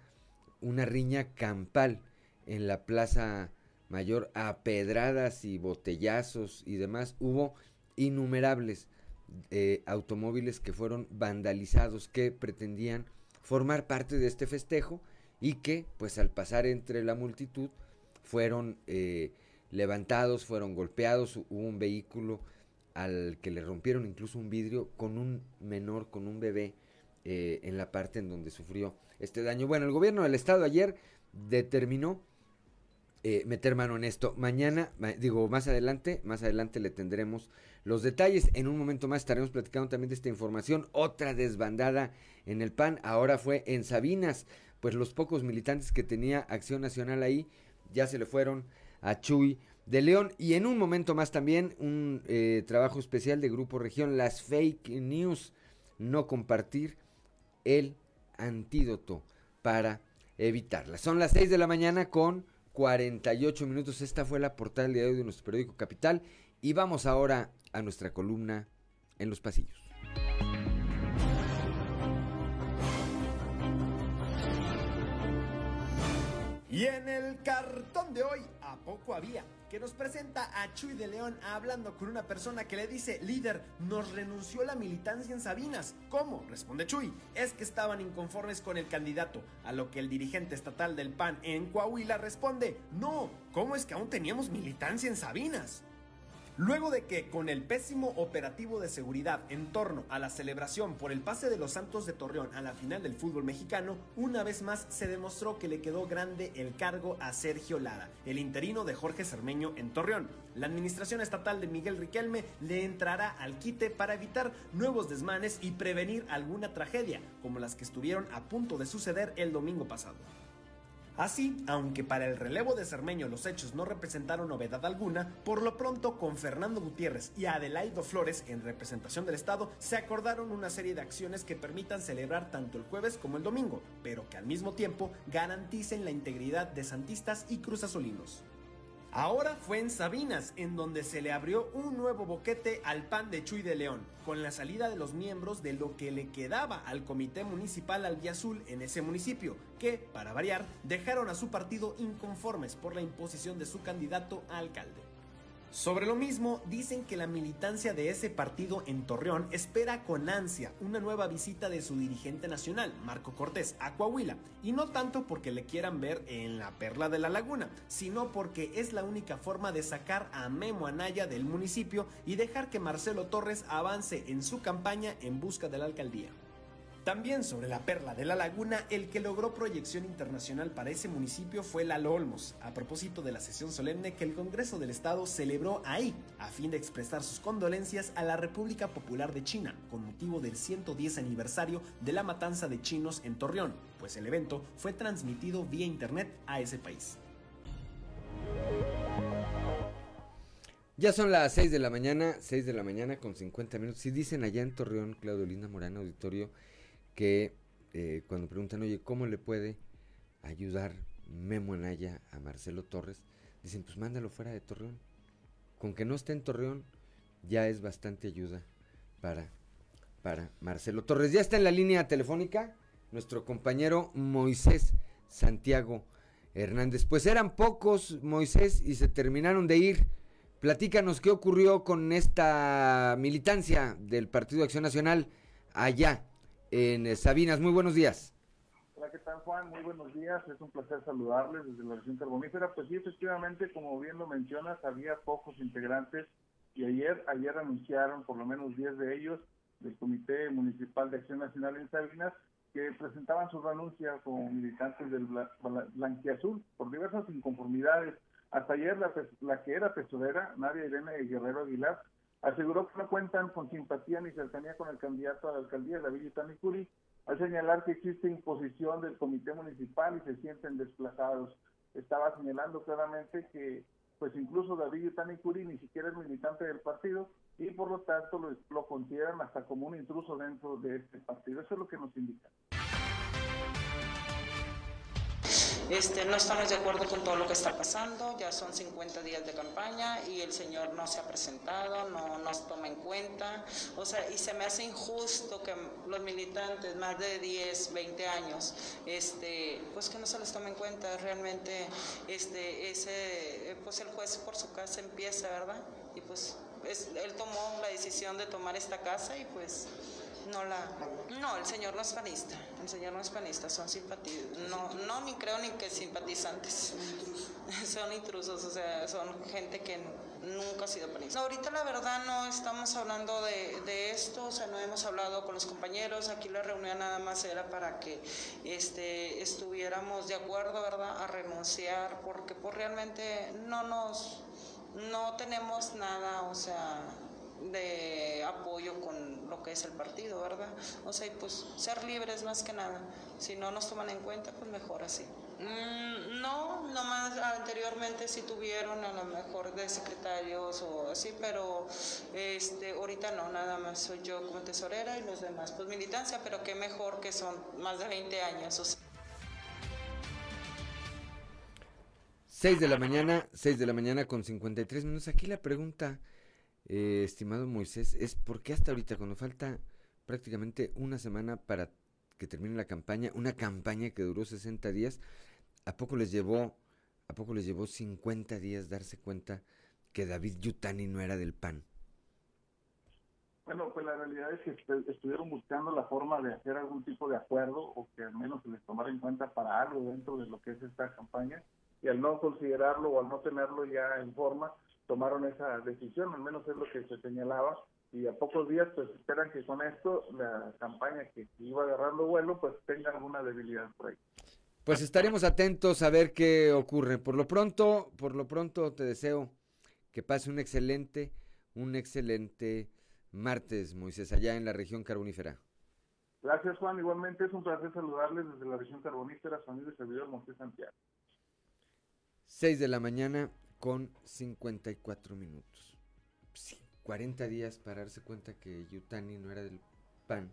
una riña campal en la Plaza Mayor a pedradas y botellazos y demás. Hubo innumerables eh, automóviles que fueron vandalizados que pretendían formar parte de este festejo y que pues al pasar entre la multitud fueron eh, levantados, fueron golpeados, hubo un vehículo al que le rompieron incluso un vidrio con un menor, con un bebé eh, en la parte en donde sufrió este daño. Bueno, el gobierno del estado ayer determinó eh, meter mano en esto. Mañana, digo, más adelante, más adelante le tendremos los detalles. En un momento más estaremos platicando también de esta información. Otra desbandada en el PAN, ahora fue en Sabinas, pues los pocos militantes que tenía Acción Nacional ahí ya se le fueron a Chuy de León. Y en un momento más también un eh, trabajo especial de Grupo Región, las fake news, no compartir el antídoto para evitarlas. Son las 6 de la mañana con 48 minutos. Esta fue la portada del día de hoy de nuestro periódico Capital. Y vamos ahora a nuestra columna en los pasillos. Y en el cartón de hoy, ¿a poco había? Que nos presenta a Chuy de León hablando con una persona que le dice, líder, nos renunció la militancia en Sabinas. ¿Cómo? Responde Chuy, es que estaban inconformes con el candidato. A lo que el dirigente estatal del PAN en Coahuila responde, no, ¿cómo es que aún teníamos militancia en Sabinas? Luego de que, con el pésimo operativo de seguridad en torno a la celebración por el pase de los Santos de Torreón a la final del fútbol mexicano, una vez más se demostró que le quedó grande el cargo a Sergio Lara, el interino de Jorge Cermeño en Torreón. La administración estatal de Miguel Riquelme le entrará al quite para evitar nuevos desmanes y prevenir alguna tragedia, como las que estuvieron a punto de suceder el domingo pasado. Así, aunque para el relevo de Cermeño los hechos no representaron novedad alguna, por lo pronto con Fernando Gutiérrez y Adelaido Flores en representación del Estado se acordaron una serie de acciones que permitan celebrar tanto el jueves como el domingo, pero que al mismo tiempo garanticen la integridad de santistas y cruzazolinos. Ahora fue en Sabinas, en donde se le abrió un nuevo boquete al pan de Chuy de León, con la salida de los miembros de lo que le quedaba al Comité Municipal Albiazul en ese municipio, que, para variar, dejaron a su partido inconformes por la imposición de su candidato a alcalde. Sobre lo mismo, dicen que la militancia de ese partido en Torreón espera con ansia una nueva visita de su dirigente nacional, Marco Cortés, a Coahuila, y no tanto porque le quieran ver en la perla de la laguna, sino porque es la única forma de sacar a Memo Anaya del municipio y dejar que Marcelo Torres avance en su campaña en busca de la alcaldía. También sobre la perla de la laguna, el que logró proyección internacional para ese municipio fue Lalo Olmos, a propósito de la sesión solemne que el Congreso del Estado celebró ahí, a fin de expresar sus condolencias a la República Popular de China, con motivo del 110 aniversario de la matanza de chinos en Torreón, pues el evento fue transmitido vía internet a ese país. Ya son las 6 de la mañana, 6 de la mañana con 50 minutos. Si dicen allá en Torreón, Claudio Morán, auditorio, que eh, cuando preguntan, oye, ¿cómo le puede ayudar Memo Anaya a Marcelo Torres? Dicen, pues mándalo fuera de Torreón. Con que no esté en Torreón, ya es bastante ayuda para, para Marcelo Torres. Ya está en la línea telefónica nuestro compañero Moisés Santiago Hernández. Pues eran pocos, Moisés, y se terminaron de ir. Platícanos qué ocurrió con esta militancia del Partido Acción Nacional allá en eh, Sabinas. Muy buenos días. Hola, ¿qué tal Juan? Muy buenos días. Es un placer saludarles desde la región carbonífera. Pues sí, efectivamente, como bien lo mencionas, había pocos integrantes y ayer, ayer anunciaron por lo menos 10 de ellos del Comité Municipal de Acción Nacional en Sabinas que presentaban su renuncia como militantes del Blanquiazul por diversas inconformidades. Hasta ayer la, la que era tesorera, Nadia Irene Guerrero Aguilar, aseguró que no cuentan con simpatía ni cercanía con el candidato a la alcaldía, David Itanicuri, al señalar que existe imposición del comité municipal y se sienten desplazados. Estaba señalando claramente que pues incluso David Itanicuri ni siquiera es militante del partido y por lo tanto lo, lo consideran hasta como un intruso dentro de este partido. Eso es lo que nos indica. Este, no estamos de acuerdo con todo lo que está pasando, ya son 50 días de campaña y el señor no se ha presentado, no nos toma en cuenta, o sea, y se me hace injusto que los militantes, más de 10, 20 años, este, pues que no se les tome en cuenta, realmente, este, ese, pues el juez por su casa empieza, ¿verdad? Y pues él tomó la decisión de tomar esta casa y pues no la no el señor no es panista el señor no es panista son simpatizantes no no ni creo ni que simpatizantes. [laughs] Son intrusos o sea son gente que nunca ha sido panista. Ahorita la verdad no estamos hablando de, de, esto o sea no hemos hablado con los compañeros aquí la reunión nada más era para que este estuviéramos de acuerdo verdad a renunciar porque pues realmente no nos no tenemos nada o sea de apoyo con lo que es el partido, ¿verdad? O sea, pues ser libres más que nada. Si no nos toman en cuenta, pues mejor así. Mm, no, nomás anteriormente sí tuvieron a lo mejor de secretarios o así, pero este ahorita no, nada más soy yo como tesorera y los demás pues militancia, pero qué mejor que son más de 20 años. O 6 de la mañana, 6 de la mañana con 53 minutos. Aquí la pregunta eh, estimado Moisés, es por qué hasta ahorita, cuando falta prácticamente una semana para que termine la campaña, una campaña que duró 60 días, ¿a poco les llevó, a poco les llevó 50 días darse cuenta que David Yutani no era del PAN? Bueno, pues la realidad es que estuvieron buscando la forma de hacer algún tipo de acuerdo o que al menos se les tomara en cuenta para algo dentro de lo que es esta campaña y al no considerarlo o al no tenerlo ya en forma, tomaron esa decisión, al menos es lo que se señalaba, y a pocos días pues esperan que con esto la campaña que iba agarrando vuelo pues tenga alguna debilidad por ahí. Pues estaremos atentos a ver qué ocurre. Por lo pronto, por lo pronto te deseo que pase un excelente, un excelente martes, Moisés, allá en la región carbonífera. Gracias, Juan. Igualmente es un placer saludarles desde la región carbonífera, amigo y servidor Montes Santiago. 6 de la mañana con 54 minutos. Sí, 40 días para darse cuenta que Yutani no era del PAN.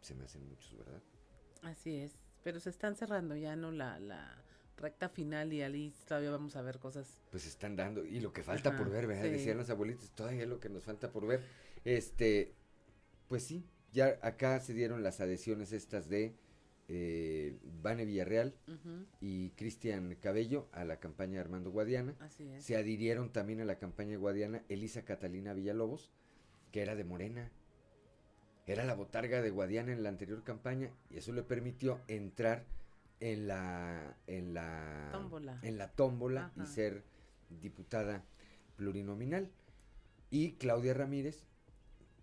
Se me hacen muchos, ¿verdad? Así es. Pero se están cerrando ya, ¿no? La, la recta final y ahí todavía vamos a ver cosas. Pues se están dando. Y lo que falta Ajá, por ver, ¿verdad? sí. Decían los abuelitos, todavía lo que nos falta por ver. Este, pues sí, ya acá se dieron las adhesiones estas de eh, Vane Villarreal y Cristian Cabello a la campaña de Armando Guadiana. Así es. Se adhirieron también a la campaña de Guadiana Elisa Catalina Villalobos, que era de Morena. Era la botarga de Guadiana en la anterior campaña y eso le permitió entrar en la en la Tómbola. en la tómbola y ser diputada plurinominal. Y Claudia Ramírez,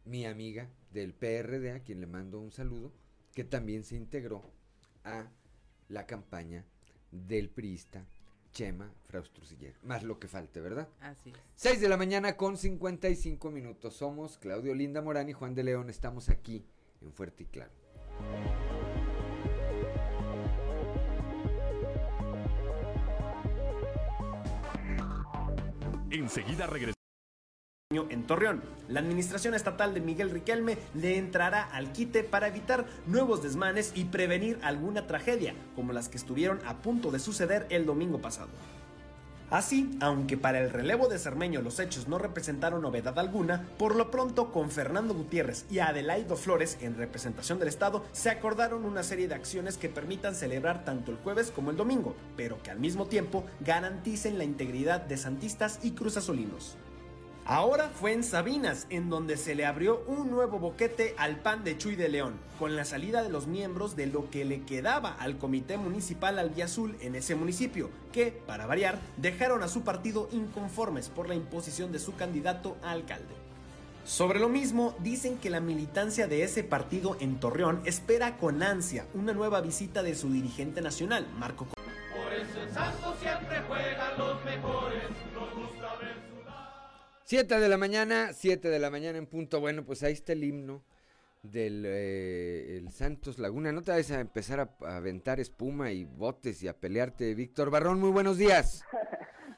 mi amiga del PRD, a quien le mando un saludo, que también se integró a la campaña del priista Chema Fraustruciller. Más lo que falte, ¿verdad? Así es. 6 de la mañana con 55 minutos. Somos Claudio Linda Morán y Juan de León. Estamos aquí en Fuerte y Claro. Enseguida regresamos. En Torreón. La administración estatal de Miguel Riquelme le entrará al quite para evitar nuevos desmanes y prevenir alguna tragedia, como las que estuvieron a punto de suceder el domingo pasado. Así, aunque para el relevo de Cermeño los hechos no representaron novedad alguna, por lo pronto con Fernando Gutiérrez y Adelaido Flores en representación del Estado se acordaron una serie de acciones que permitan celebrar tanto el jueves como el domingo, pero que al mismo tiempo garanticen la integridad de santistas y cruzazolinos. Ahora fue en Sabinas, en donde se le abrió un nuevo boquete al PAN de Chuy de León, con la salida de los miembros de lo que le quedaba al Comité Municipal Albiazul en ese municipio, que, para variar, dejaron a su partido inconformes por la imposición de su candidato a alcalde. Sobre lo mismo, dicen que la militancia de ese partido en Torreón espera con ansia una nueva visita de su dirigente nacional, Marco Por eso en Santos siempre juegan los 7 de la mañana, 7 de la mañana en punto. Bueno, pues ahí está el himno del eh, Santos Laguna. No te vayas a empezar a, a aventar espuma y botes y a pelearte. Víctor Barrón, muy buenos días. [laughs]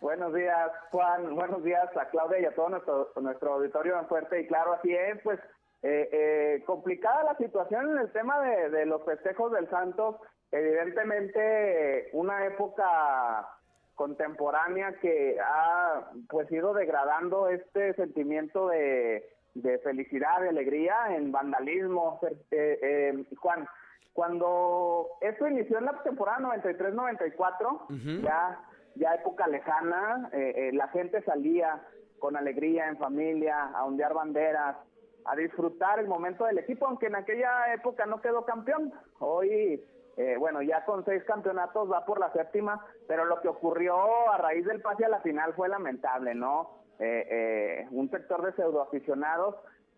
Buenos días, Juan. Buenos días a Claudia y a todo nuestro, nuestro auditorio en Fuerte y Claro. Así es, pues eh, eh, complicada la situación en el tema de, de los festejos del Santos. Evidentemente, una época contemporánea que ha pues ido degradando este sentimiento de, de felicidad, de alegría en vandalismo. Eh, eh, Juan, cuando esto inició en la temporada 93-94, ya ya época lejana, eh, eh, la gente salía con alegría, en familia, a ondear banderas, a disfrutar el momento del equipo, aunque en aquella época no quedó campeón. Hoy, eh, bueno, ya con seis campeonatos va por la séptima, pero lo que ocurrió a raíz del pase a la final fue lamentable, ¿no? Eh, eh, un sector de pseudoaficionados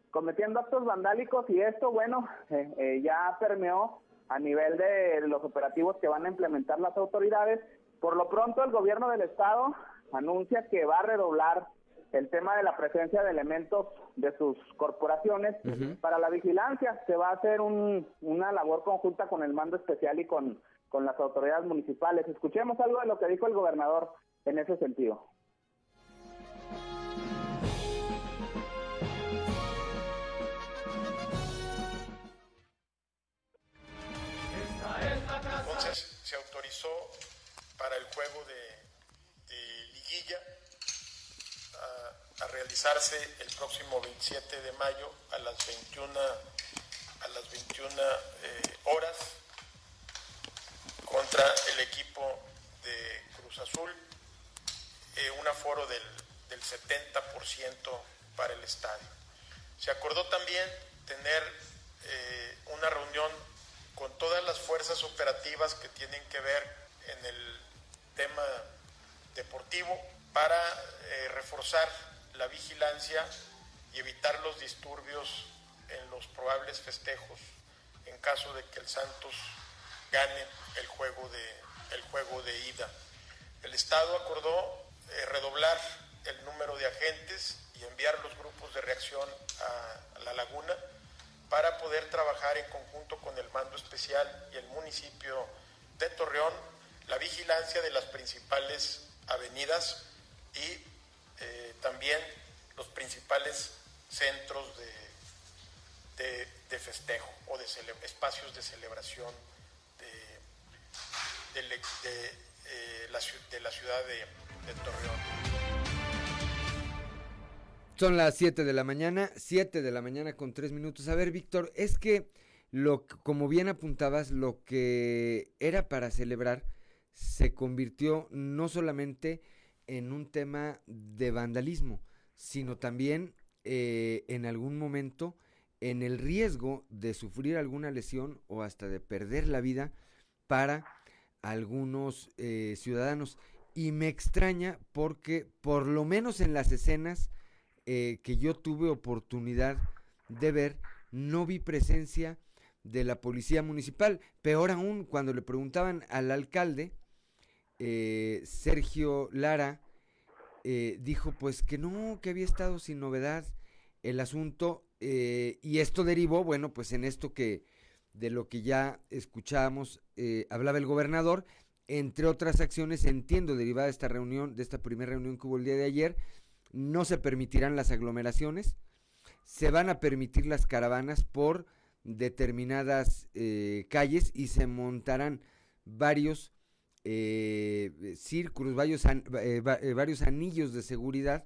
cometiendo actos vandálicos y esto, bueno, eh, eh, ya permeó a nivel de los operativos que van a implementar las autoridades. Por lo pronto, el gobierno del estado anuncia que va a redoblar el tema de la presencia de elementos de sus corporaciones para la vigilancia. Se va a hacer un, una labor conjunta con el mando especial y con, con las autoridades municipales. Escuchemos algo de lo que dijo el gobernador en ese sentido. Entonces se autorizó para el juego de, de liguilla a, realizarse el próximo 27 de mayo a las 21 a las 21 eh, horas contra el equipo de Cruz Azul, eh, un aforo del, del 70% para el estadio. Se acordó también tener eh, una reunión con todas las fuerzas operativas que tienen que ver en el tema deportivo para reforzar la vigilancia y evitar los disturbios en los probables festejos en caso de que el Santos gane el juego de, el juego de ida. El Estado acordó eh, redoblar el número de agentes y enviar los grupos de reacción a, a la laguna para poder trabajar en conjunto con el mando especial y el municipio de Torreón la vigilancia de las principales avenidas y eh, también los principales centros de, de, festejo o de espacios de celebración de, de, eh, la, la ciudad de, Torreón. Son las 7 de la mañana, 7 de la mañana con 3 minutos. A ver, Víctor, es que lo como bien apuntabas, lo que era para celebrar se convirtió no solamente en un tema de vandalismo, sino también eh, en algún momento en el riesgo de sufrir alguna lesión o hasta de perder la vida para algunos eh, ciudadanos. Y me extraña porque por lo menos en las escenas eh, que yo tuve oportunidad de ver, no vi presencia de la policía municipal. Peor aún, cuando le preguntaban al alcalde, eh, Sergio Lara eh, dijo pues que no, que había estado sin novedad el asunto eh, y esto derivó, bueno, pues en esto que de lo que ya escuchábamos hablaba el gobernador, entre otras acciones, entiendo, derivada de esta reunión, de esta primera reunión que hubo el día de ayer, no se permitirán las aglomeraciones, se van a permitir las caravanas por determinadas calles y se montarán varios eh, círculos, varios, eh, eh, varios anillos de seguridad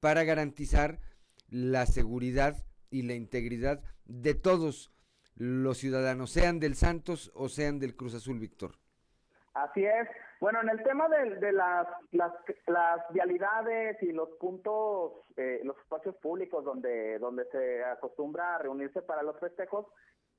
para garantizar la seguridad y la integridad de todos los ciudadanos, sean del Santos o sean del Cruz Azul, Víctor. Así es. Bueno, en el tema de, las, las, vialidades y los puntos, eh, los espacios públicos donde, donde se acostumbra a reunirse para los festejos,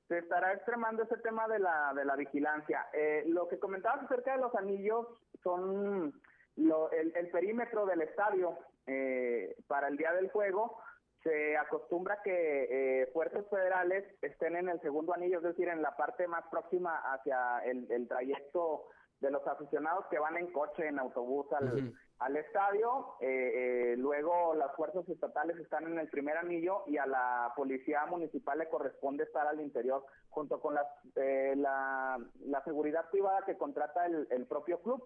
se estará extremando ese tema de la, de la vigilancia. Eh, lo que comentabas acerca de los anillos son el, perímetro del estadio eh, para el día del juego. Se acostumbra que eh, fuerzas federales estén en el segundo anillo, es decir, en la parte más próxima hacia el, el trayecto de los aficionados que van en coche, en autobús al, al estadio. Eh, eh, luego las fuerzas estatales están en el primer anillo y a la policía municipal le corresponde estar al interior junto con eh, la, la, seguridad privada que contrata el, el, propio club.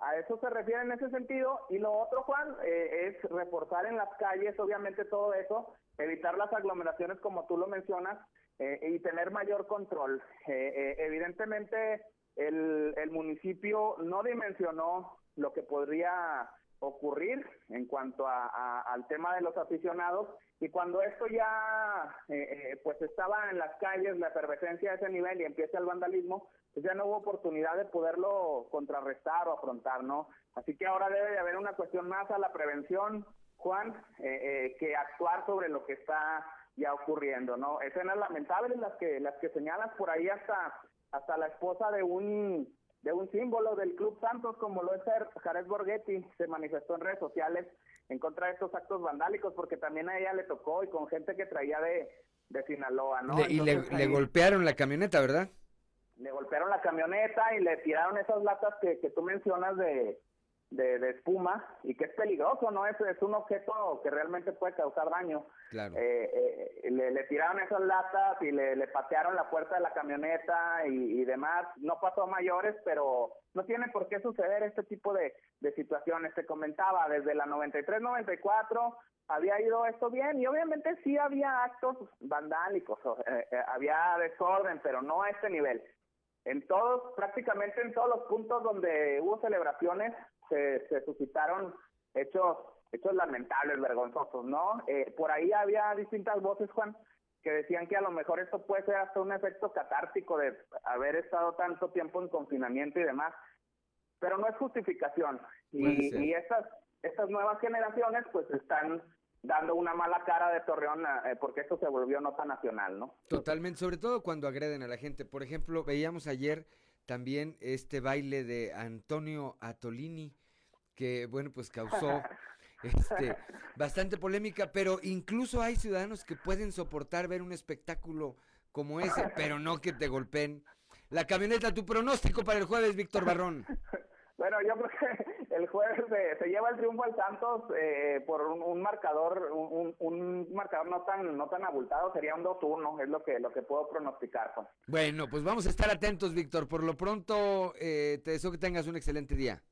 A eso se refiere en ese sentido. Y lo otro, Juan, es reforzar en las calles, obviamente todo eso, evitar las aglomeraciones como tú lo mencionas y tener mayor control. evidentemente, el, el municipio no dimensionó lo que podría ocurrir en cuanto a, al tema de los aficionados. Y cuando esto ya eh, eh, pues estaba en las calles la efervescencia de ese nivel y empieza el vandalismo pues ya no hubo oportunidad de poderlo contrarrestar o afrontar no así que ahora debe de haber una cuestión más a la prevención Juan eh, que actuar sobre lo que está ya ocurriendo no escenas lamentables las que las que señalas por ahí hasta hasta la esposa de un de un símbolo del Club Santos como lo es Jared Borghetti, se manifestó en redes sociales en contra de estos actos vandálicos porque también a ella le tocó y con gente que traía de, de Sinaloa, ¿no? y le, golpearon la camioneta, ¿verdad? Le golpearon la camioneta y le tiraron esas latas que, que tú mencionas de, de, de, espuma y que es peligroso, ¿no? Es, es un objeto que realmente puede causar daño. Claro. Eh, eh, le, le, tiraron esas latas y le, le patearon la puerta de la camioneta y, y, demás. No pasó a mayores, pero no tiene por qué suceder este tipo de, de situaciones. Te comentaba, desde la 93-94 había ido esto bien y obviamente sí había actos vandálicos, eh, eh, había desorden, pero no a este nivel. En todos, prácticamente en todos los puntos donde hubo celebraciones, se, suscitaron hechos hechos lamentables, vergonzosos, ¿no? Eh, por ahí había distintas voces, Juan, que decían que a lo mejor esto puede ser hasta un efecto catártico de haber estado tanto tiempo en confinamiento y demás, pero no es justificación. Y, y, estas estas nuevas generaciones pues están dando una mala cara de Torreón eh, porque esto se volvió nota nacional, ¿no? Totalmente, sobre todo cuando agreden a la gente. Por ejemplo, veíamos ayer también este baile de Antonio Atolini, que bueno, pues causó [laughs] este, bastante polémica, pero incluso hay ciudadanos que pueden soportar ver un espectáculo como ese, [laughs] pero no que te golpeen la camioneta. Tu pronóstico para el jueves, Víctor Barrón. [laughs] Bueno, yo creo que el jueves se, lleva el triunfo al Santos eh, por un, marcador un, un, marcador no tan no tan abultado, sería un 2-1, es lo que lo que puedo pronosticar. Bueno, pues vamos a estar atentos, Víctor. Por lo pronto, eh, te deseo que tengas un excelente día.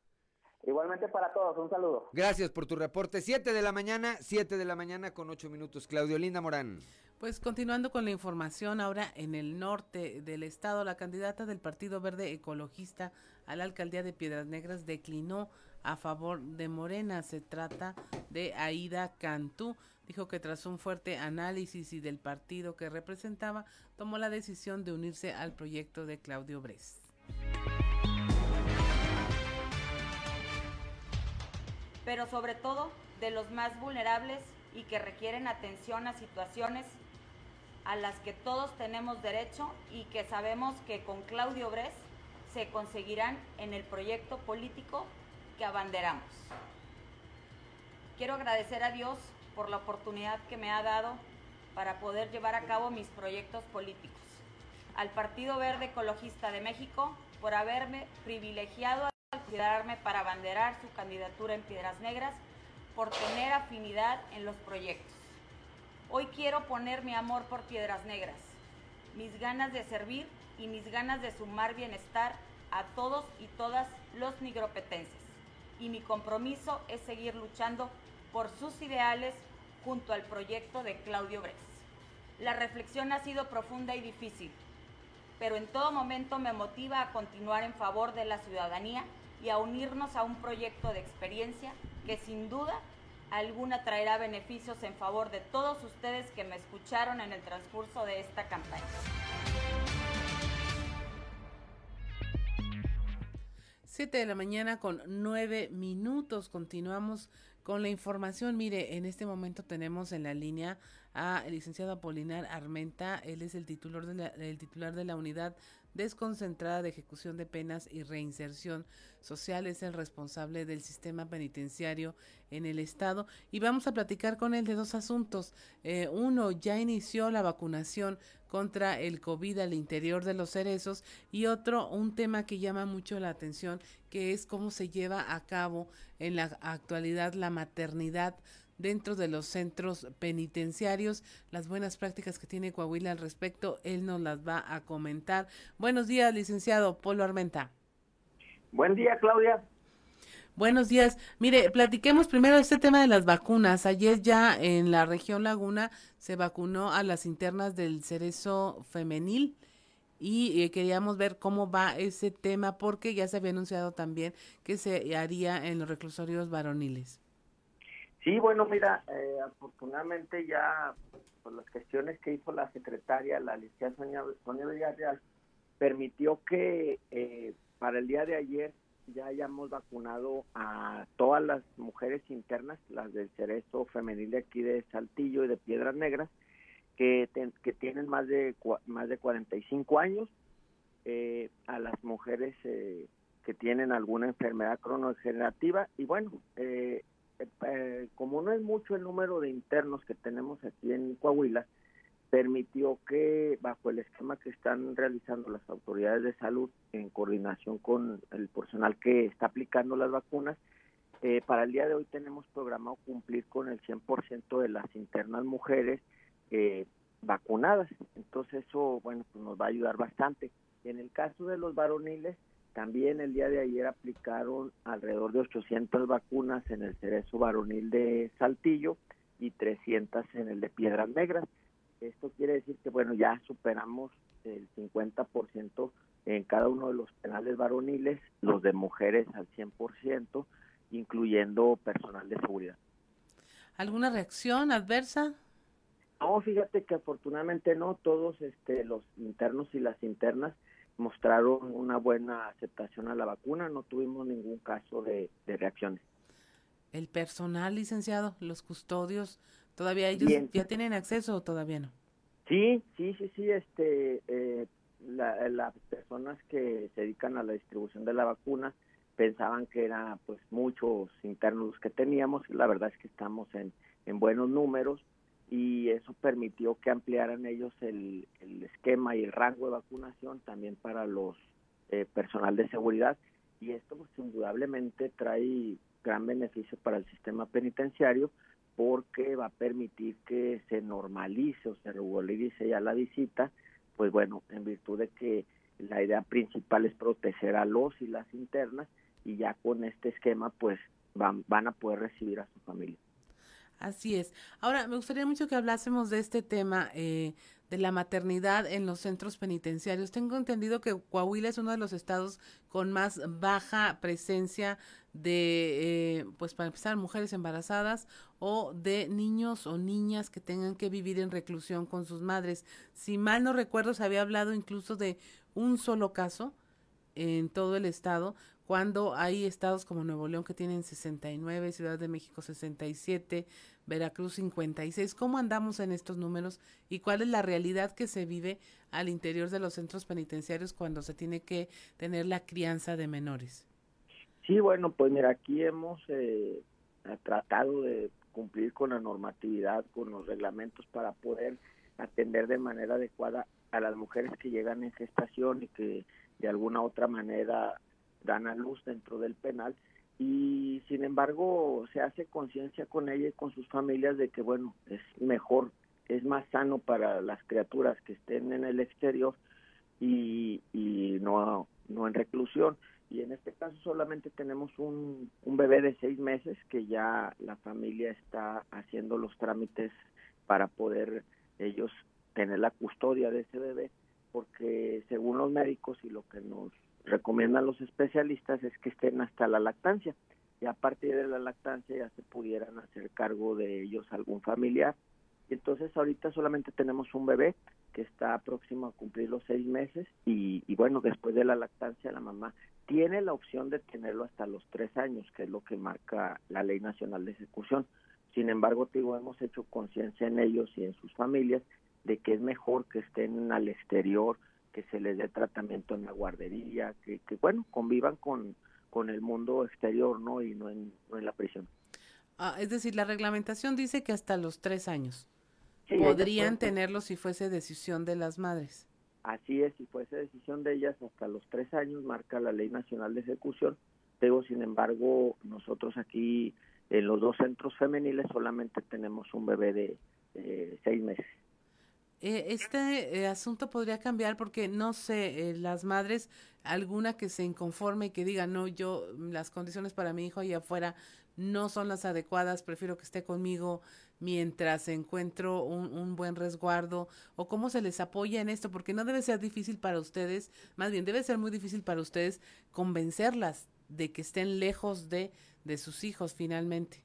Igualmente para todos, un saludo. Gracias por tu reporte. 7 de la mañana, 7 de la mañana con 8 minutos. Claudio Linda Morán. Pues continuando con la información, ahora en el norte del estado, la candidata del Partido Verde Ecologista a la alcaldía de Piedras Negras declinó a favor de Morena. Se trata de Aida Cantú. Dijo que tras un fuerte análisis y del partido que representaba, tomó la decisión de unirse al proyecto de Claudio Bres. Pero sobre todo de los más vulnerables y que requieren atención a situaciones a las que todos tenemos derecho y que sabemos que con Claudio Bres se conseguirán en el proyecto político que abanderamos. Quiero agradecer a Dios por la oportunidad que me ha dado para poder llevar a cabo mis proyectos políticos. Al Partido Verde Ecologista de México por haberme privilegiado al considerarme para abanderar su candidatura en Piedras Negras por tener afinidad en los proyectos. Hoy quiero poner mi amor por Piedras Negras, mis ganas de servir y mis ganas de sumar bienestar a todos y todas los nigropetenses. Y mi compromiso es seguir luchando por sus ideales junto al proyecto de Claudio Bres. La reflexión ha sido profunda y difícil, pero en todo momento me motiva a continuar en favor de la ciudadanía y a unirnos a un proyecto de experiencia que sin duda alguna traerá beneficios en favor de todos ustedes que me escucharon en el transcurso de esta campaña. Siete de la mañana con nueve minutos. Continuamos con la información. Mire, en este momento tenemos en la línea a el licenciado Apolinar Armenta. Él es el titular de la, titular de la unidad desconcentrada de ejecución de penas y reinserción social es el responsable del sistema penitenciario en el estado y vamos a platicar con él de dos asuntos. Eh, uno, ya inició la vacunación contra el COVID al interior de los cerezos y otro, un tema que llama mucho la atención, que es cómo se lleva a cabo en la actualidad la maternidad dentro de los centros penitenciarios, las buenas prácticas que tiene Coahuila al respecto, él nos las va a comentar. Buenos días, licenciado Polo Armenta. Buen día, Claudia. Buenos días. Mire, platiquemos primero este tema de las vacunas. Ayer ya en la región Laguna se vacunó a las internas del cerezo femenil y eh, queríamos ver cómo va ese tema porque ya se había anunciado también que se haría en los reclusorios varoniles. Sí, bueno, mira, eh, afortunadamente ya por las gestiones que hizo la secretaria, la licenciada Sonia, Sonia Villarreal, permitió que eh, para el día de ayer ya hayamos vacunado a todas las mujeres internas, las del cerezo femenil de aquí de Saltillo y de Piedras Negras, que, que tienen más de más de 45 años, eh, a las mujeres que tienen alguna enfermedad cronodegenerativa y bueno, eh, eh, como no es mucho el número de internos que tenemos aquí en Coahuila, permitió que bajo el esquema que están realizando las autoridades de salud en coordinación con el personal que está aplicando las vacunas, eh, para el día de hoy tenemos programado cumplir con el 100% de las internas mujeres eh, vacunadas. Entonces eso, bueno, pues nos va a ayudar bastante. En el caso de los varoniles, también el día de ayer aplicaron alrededor de 800 vacunas en el cerezo varonil de Saltillo y 300 en el de Piedras Negras. Esto quiere decir que, bueno, ya superamos el 50% en cada uno de los penales varoniles, los de mujeres al 100%, incluyendo personal de seguridad. ¿Alguna reacción adversa? No, fíjate que afortunadamente no, todos este, los internos y las internas mostraron una buena aceptación a la vacuna, no tuvimos ningún caso de, reacciones. ¿El personal licenciado, los custodios, todavía ellos ya tienen acceso o todavía no? Sí, sí, sí, sí, este, eh, las personas que se dedican a la distribución de la vacuna pensaban que era pues muchos internos que teníamos, la verdad es que estamos en, en buenos números, y eso permitió que ampliaran ellos el, el esquema y el rango de vacunación también para los eh, personal de seguridad y esto pues indudablemente trae gran beneficio para el sistema penitenciario porque va a permitir que se normalice o se regularice ya la visita, pues bueno, en virtud de que la idea principal es proteger a los y las internas y ya con este esquema pues van, van a poder recibir a su familia. Así es. Ahora, me gustaría mucho que hablásemos de este tema eh, de la maternidad en los centros penitenciarios. Tengo entendido que Coahuila es uno de los estados con más baja presencia de, eh, pues para empezar, mujeres embarazadas o de niños o niñas que tengan que vivir en reclusión con sus madres. Si mal no recuerdo, se había hablado incluso de un solo caso en todo el estado, cuando hay estados como Nuevo León que tienen 69, Ciudad de México 67, Veracruz 56. ¿Cómo andamos en estos números y cuál es la realidad que se vive al interior de los centros penitenciarios cuando se tiene que tener la crianza de menores? Sí, bueno, pues mira, aquí hemos eh, tratado de cumplir con la normatividad, con los reglamentos para poder atender de manera adecuada a las mujeres que llegan en gestación y que de alguna otra manera dan a luz dentro del penal. Y sin embargo se hace conciencia con ella y con sus familias de que bueno es mejor es más sano para las criaturas que estén en el exterior y, y no no en reclusión y en este caso solamente tenemos un, un bebé de seis meses que ya la familia está haciendo los trámites para poder ellos tener la custodia de ese bebé porque según los médicos y lo que nos recomiendan los especialistas es que estén hasta la lactancia y a partir de la lactancia ya se pudieran hacer cargo de ellos algún familiar. Y entonces ahorita solamente tenemos un bebé que está próximo a cumplir los seis meses y, bueno, después de la lactancia la mamá tiene la opción de tenerlo hasta los tres años, que es lo que marca la Ley Nacional de Ejecución. Sin embargo, digo, hemos hecho conciencia en ellos y en sus familias de que es mejor que estén al exterior, que se les dé tratamiento en la guardería, que, que bueno, convivan con, con el mundo exterior, ¿no? Y no en, no en la prisión. Ah, es decir, la reglamentación dice que hasta los tres años podrían tenerlo si fuese decisión de las madres. Así es, si fuese decisión de ellas hasta los tres años, marca la Ley Nacional de Ejecución. Pero, sin embargo, nosotros aquí en los dos centros femeniles solamente tenemos un bebé de seis meses. Eh, este eh, asunto podría cambiar porque no sé, eh, las madres, alguna que se inconforme y que diga, no, yo, las condiciones para mi hijo allá afuera no son las adecuadas, prefiero que esté conmigo mientras encuentro un, un, buen resguardo o cómo se les apoya en esto, porque no debe ser difícil para ustedes, más bien debe ser muy difícil para ustedes convencerlas de que estén lejos de, de sus hijos finalmente.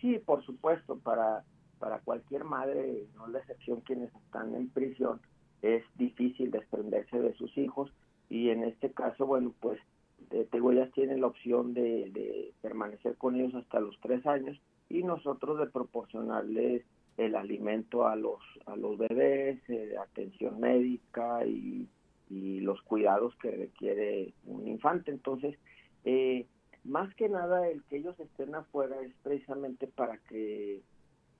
Sí, por supuesto, para para cualquier madre, no la excepción quienes están en prisión, es difícil desprenderse de sus hijos y en este caso, bueno, pues ellas tienen la opción de, de, permanecer con ellos hasta los tres años y nosotros de proporcionarles el alimento a los a los bebés, eh, atención médica y, y, los cuidados que requiere un infante. Entonces, eh, más que nada el que ellos estén afuera es precisamente para que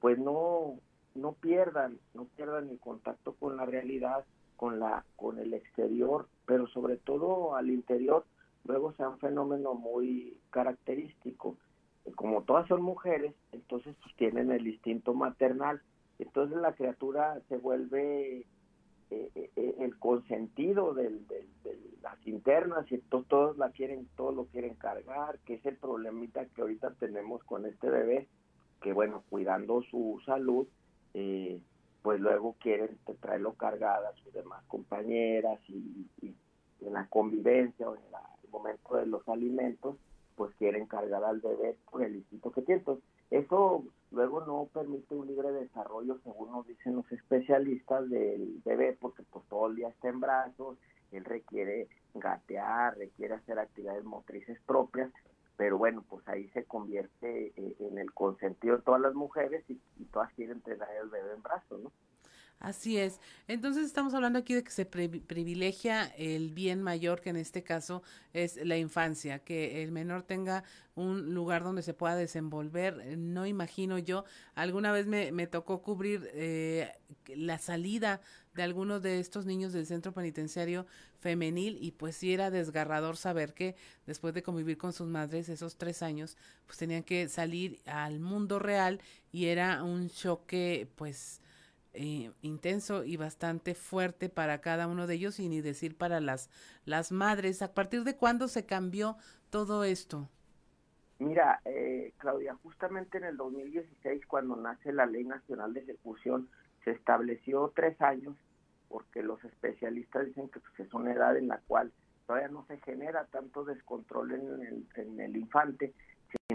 pues no no pierdan no pierdan el contacto con la realidad con la con el exterior pero sobre todo al interior luego sea un fenómeno muy característico como todas son mujeres entonces pues tienen el instinto maternal. Entonces la criatura se vuelve eh, eh, eh el consentido del, de las internas y entonces todos la quieren todos lo quieren cargar que es el problemita que ahorita tenemos con este bebé que bueno, cuidando su salud, eh, pues luego quieren traerlo cargada a sus demás compañeras y, en la convivencia o en el momento de los alimentos, pues quieren cargar al bebé por el instinto que tiene. Entonces, eso luego no permite un libre desarrollo, según nos dicen los especialistas del bebé, porque pues todo el día está en brazos, él requiere gatear, requiere hacer actividades motrices propias, pero bueno, pues ahí se convierte eh, en el consentido de todas las mujeres y, todas quieren tener el bebé en brazos, ¿no? Así es. Entonces estamos hablando aquí de que se privilegia el bien mayor, que en este caso es la infancia, que el menor tenga un lugar donde se pueda desenvolver. No imagino yo, alguna vez me, me tocó cubrir eh, la salida de algunos de estos niños del centro penitenciario femenil y pues sí era desgarrador saber que después de convivir con sus madres esos tres años pues tenían que salir al mundo real y era un choque pues eh, intenso y bastante fuerte para cada uno de ellos y ni decir para las las madres a partir de cuándo se cambió todo esto Mira, eh, Claudia, justamente en el 2016, cuando nace la Ley Nacional de Ejecución, se estableció tres años, porque los especialistas dicen que pues, es una edad en la cual todavía no se genera tanto descontrol en el, en el infante.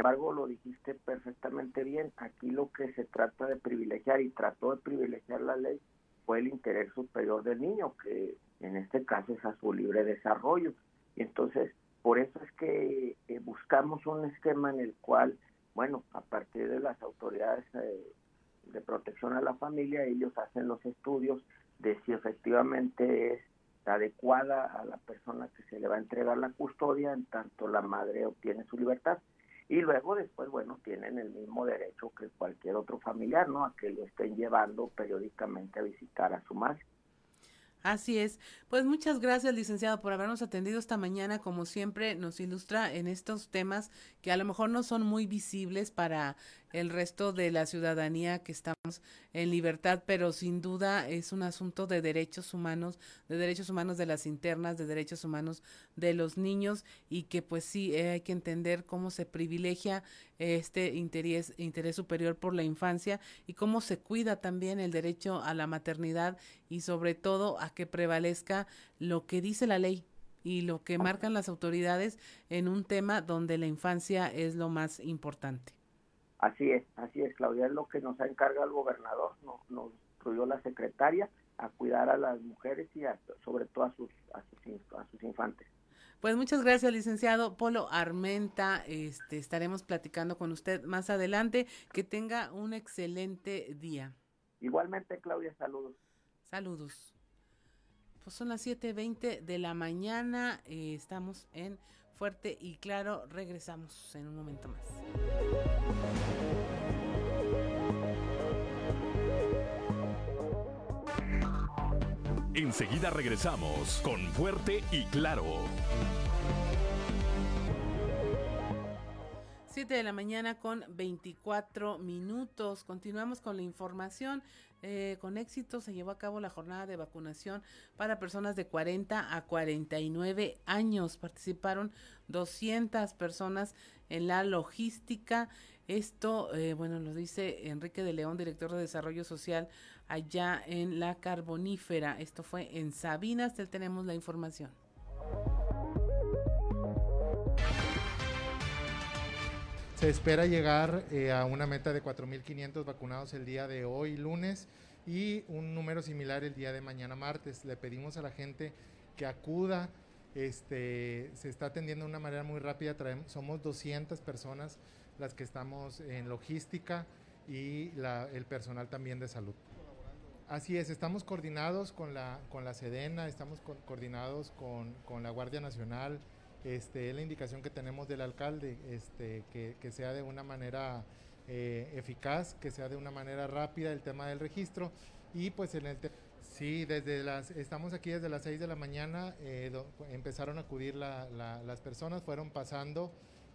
Embargo, lo dijiste perfectamente bien. Aquí lo que se trata de privilegiar y trató de privilegiar la ley fue el interés superior del niño, que en este caso es a su libre desarrollo. Y entonces, por eso es que eh, buscamos un esquema en el cual, bueno, a partir de las autoridades eh, de protección a la familia, ellos hacen los estudios de si efectivamente es adecuada a la persona que se le va a entregar la custodia, en tanto la madre obtiene su libertad. Y luego después, bueno, tienen el mismo derecho que cualquier otro familiar, ¿no? A que lo estén llevando periódicamente a visitar a su madre. Así es. Pues muchas gracias, licenciado, por habernos atendido esta mañana. Como siempre, nos ilustra en estos temas que a lo mejor no son muy visibles para el resto de la ciudadanía que estamos en libertad, pero sin duda es un asunto de derechos humanos, de derechos humanos de las internas, de derechos humanos de los niños y que pues sí eh, hay que entender cómo se privilegia este interés, interés superior por la infancia y cómo se cuida también el derecho a la maternidad y sobre todo a que prevalezca lo que dice la ley y lo que marcan las autoridades en un tema donde la infancia es lo más importante. Así es, así es, Claudia, es lo que nos ha encargado el gobernador, nos, nos instruyó la secretaria a cuidar a las mujeres y sobre todo a sus, a sus, a sus infantes. Pues muchas gracias, licenciado Polo Armenta. Este, estaremos platicando con usted más adelante. Que tenga un excelente día. Igualmente, Claudia, saludos. Saludos. Pues son las 7.20 de la mañana. Eh, estamos en Fuerte y Claro. Regresamos en un momento más. Enseguida regresamos con Fuerte y Claro. 7 de la mañana con 24 minutos. Continuamos con la información. Eh, con éxito se llevó a cabo la jornada de vacunación para personas de 40 a 49 años. Participaron 200 personas en la logística. Esto, eh, bueno, lo dice Enrique de León, director de Desarrollo Social allá en la Carbonífera. Esto fue en Sabinas. tenemos la información. Se espera llegar eh, a una meta de 4.500 vacunados el día de hoy, lunes, y un número similar el día de mañana, martes. Le pedimos a la gente que acuda. Este, se está atendiendo de una manera muy rápida. Traemos, somos 200 personas las que estamos en logística y el personal también de salud. Así es, estamos coordinados con la, con la Sedena, estamos coordinados con, con la Guardia Nacional, este, es la indicación que tenemos del alcalde, este, que, que sea de una manera eh, eficaz, que sea de una manera rápida el tema del registro. Y pues en el sí, desde las, estamos aquí desde las 6 de la mañana, eh, empezaron a acudir la, las personas, fueron pasando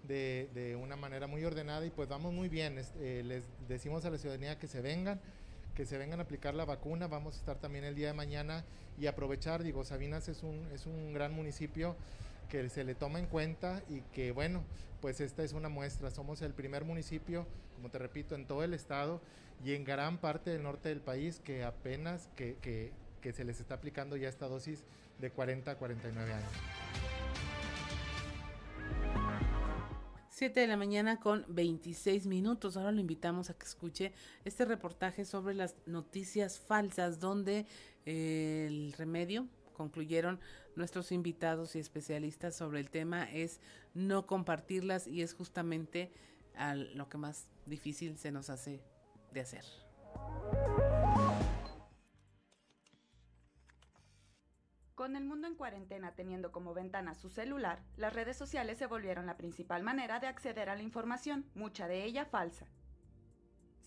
de, de, una manera muy ordenada y pues vamos muy bien, eh, les decimos a la ciudadanía que se vengan, que se vengan a aplicar la vacuna, vamos a estar también el día de mañana y aprovechar, digo, Sabinas es un, es un gran municipio, que se le toma en cuenta y que bueno, pues esta es una muestra. Somos el primer municipio, como te repito, en todo el estado y en gran parte del norte del país que apenas que, que, se les está aplicando ya esta dosis de 40 a 49 años. 7 de la mañana con 26 minutos. Ahora lo invitamos a que escuche este reportaje sobre las noticias falsas donde eh, el remedio concluyeron nuestros invitados y especialistas sobre el tema es no compartirlas y es justamente lo que más difícil se nos hace de hacer. Con el mundo en cuarentena teniendo como ventana su celular, las redes sociales se volvieron la principal manera de acceder a la información, mucha de ella falsa.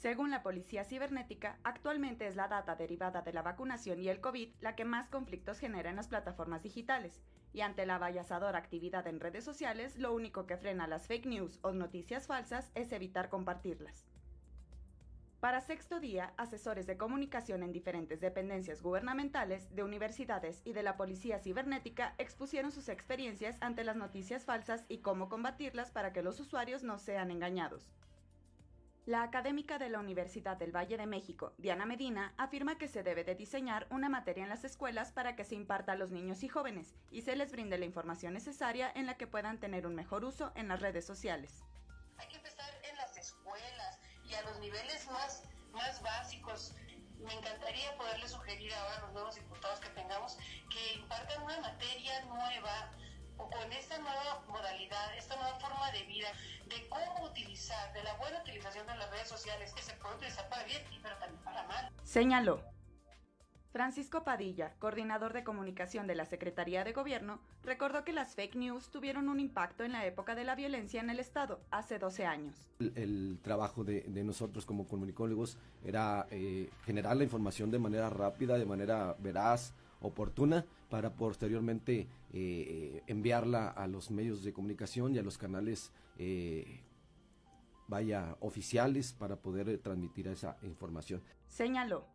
Según la Policía Cibernética, actualmente es la data derivada de la vacunación y el COVID la que más conflictos genera en las plataformas digitales, y ante la vallazadora actividad en redes sociales, lo único que frena las fake news o noticias falsas es evitar compartirlas. Para sexto día, asesores de comunicación en diferentes dependencias gubernamentales, de universidades y de la Policía Cibernética expusieron sus experiencias ante las noticias falsas y cómo combatirlas para que los usuarios no sean engañados. La académica de la Universidad del Valle de México, Diana Medina, afirma que se debe de diseñar una materia en las escuelas para que se imparta a los niños y jóvenes y se les brinde la información necesaria en la que puedan tener un mejor uso en las redes sociales. Hay que empezar en las escuelas y a los niveles más, más básicos. Me encantaría poderle sugerir ahora a los nuevos diputados que tengamos que impartan una materia nueva con esta nueva modalidad, esta nueva forma de vida, de cómo utilizar, de la buena utilización de las redes sociales, que se puede utilizar para bien, pero también para mal. Señaló. Francisco Padilla, coordinador de comunicación de la Secretaría de Gobierno, recordó que las fake news tuvieron un impacto en la época de la violencia en el Estado, hace 12 años. El, trabajo de, nosotros como comunicólogos era eh, generar la información de manera rápida, de manera veraz, oportuna para posteriormente eh, enviarla a los medios de comunicación y a los canales eh, vaya oficiales para poder transmitir esa información. Señaló.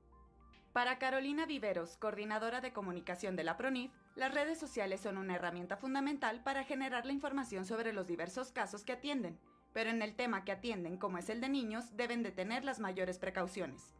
Para Carolina Viveros, coordinadora de comunicación de la PRONIF, las redes sociales son una herramienta fundamental para generar la información sobre los diversos casos que atienden, pero en el tema que atienden, como es el de niños, deben de tener las mayores precauciones.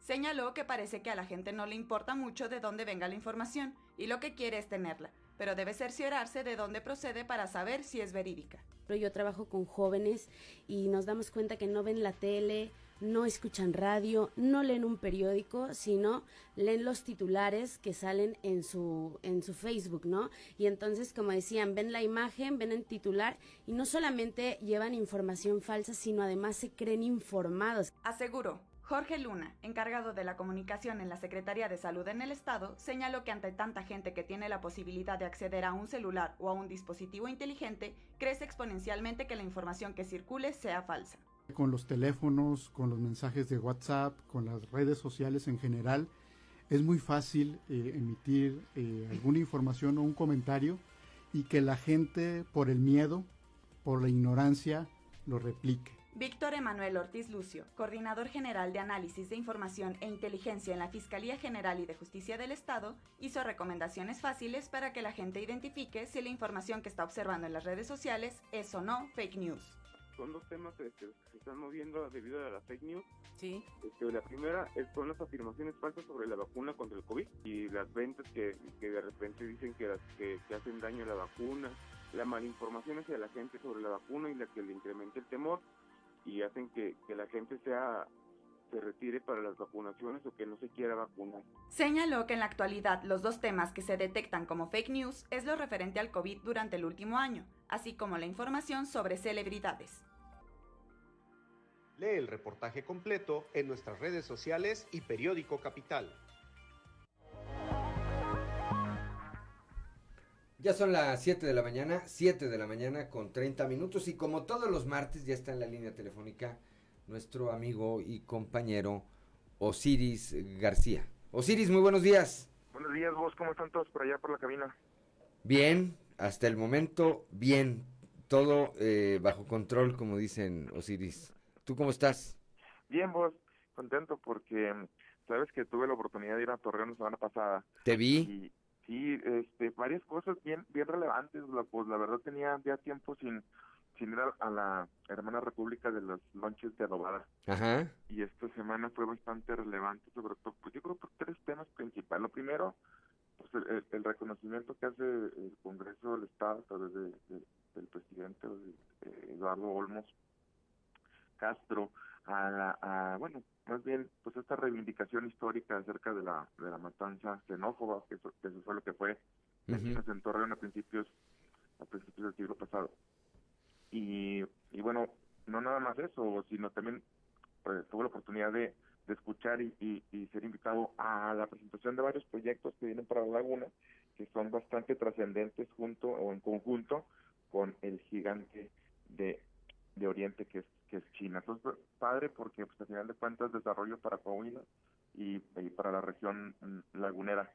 Señaló que parece que a la gente no le importa mucho de dónde venga la información y lo que quiere es tenerla, pero debe cerciorarse de dónde procede para saber si es verídica. Yo trabajo con jóvenes y nos damos cuenta que no ven la tele, no escuchan radio, no leen un periódico, sino leen los titulares que salen en su, en su Facebook, ¿no? Y entonces, como decían, ven la imagen, ven el titular y no solamente llevan información falsa, sino además se creen informados. Aseguró Jorge Luna, encargado de la comunicación en la Secretaría de Salud en el Estado, señaló que ante tanta gente que tiene la posibilidad de acceder a un celular o a un dispositivo inteligente, crece exponencialmente que la información que circule sea falsa. Con los teléfonos, con los mensajes de WhatsApp, con las redes sociales en general, es muy fácil eh, emitir eh, alguna información o un comentario y que la gente, por el miedo, por la ignorancia, lo replique. Víctor Emanuel Ortiz Lucio, coordinador general de análisis de información e inteligencia en la Fiscalía General y de Justicia del Estado, hizo recomendaciones fáciles para que la gente identifique si la información que está observando en las redes sociales es o no fake news. Son dos temas este, que se están moviendo debido a la fake news. Sí. Este, la primera es, son las afirmaciones falsas sobre la vacuna contra el COVID y las ventas que, de repente dicen que, que, que hacen daño a la vacuna, la malinformación hacia la gente sobre la vacuna y la que le incrementa el temor y hacen que, la gente sea se retire para las vacunaciones o que no se quiera vacunar. Señaló que en la actualidad los dos temas que se detectan como fake news es lo referente al COVID durante el último año, así como la información sobre celebridades. Lee el reportaje completo en nuestras redes sociales y periódico Capital. Ya son las 7 de la mañana, 7 de la mañana con 30 minutos y como todos los martes ya está en la línea telefónica nuestro amigo y compañero Osiris García. Osiris, muy buenos días. Buenos días, vos, ¿cómo están todos por allá por la cabina? Bien, hasta el momento bien, todo eh, bajo control, como dicen Osiris. ¿Tú cómo estás? Bien, vos, contento porque sabes que tuve la oportunidad de ir a Torreón la semana pasada. Te vi. Sí, este, varias cosas bien, bien relevantes. pues la verdad tenía ya tiempo sin, sin ir a, la hermana república de los lonches de adobada. Ajá. Y esta semana fue bastante relevante, sobre todo, pues yo creo por tres temas principales. Lo primero, pues el, reconocimiento que hace el Congreso del Estado a través de, del presidente eh, Eduardo Olmos Castro a la, a, bueno, más bien, pues esta reivindicación histórica acerca de la, de la matanza xenófoba, que eso, fue lo que fue en Torreón a principios, a principios del siglo pasado. Y, y bueno, no nada más eso, sino también pues, tuve la oportunidad de, de escuchar y, y, ser invitado a la presentación de varios proyectos que vienen para la laguna, que son bastante trascendentes junto o en conjunto con el gigante de, de Oriente, que es que es China. Entonces, padre porque pues, al final de cuentas desarrollo para Coahuila y, para la región mm, lagunera,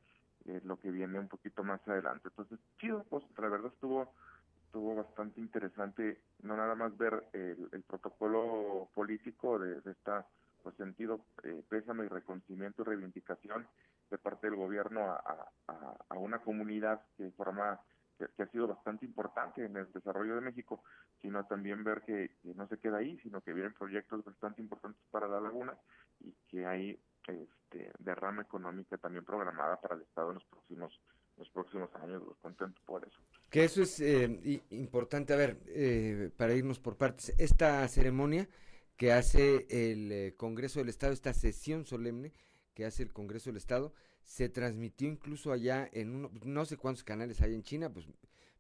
lo que viene un poquito más adelante. Entonces, chido, pues la verdad estuvo estuvo bastante interesante no nada más ver el, protocolo político de, esta pues sentido eh, pésame y reconocimiento y reivindicación de parte del gobierno a, a, una comunidad que forma que, ha sido bastante importante en el desarrollo de México, sino también ver que, no se queda ahí, sino que vienen proyectos bastante importantes para la laguna y que hay este, derrama económica también programada para el Estado en los próximos los próximos años, los contento por eso. Que eso es eh, importante, a ver, eh, para irnos por partes, esta ceremonia que hace el eh, Congreso del Estado, esta sesión solemne que hace el Congreso del Estado, se transmitió incluso allá en uno, no sé cuántos canales hay en China, pues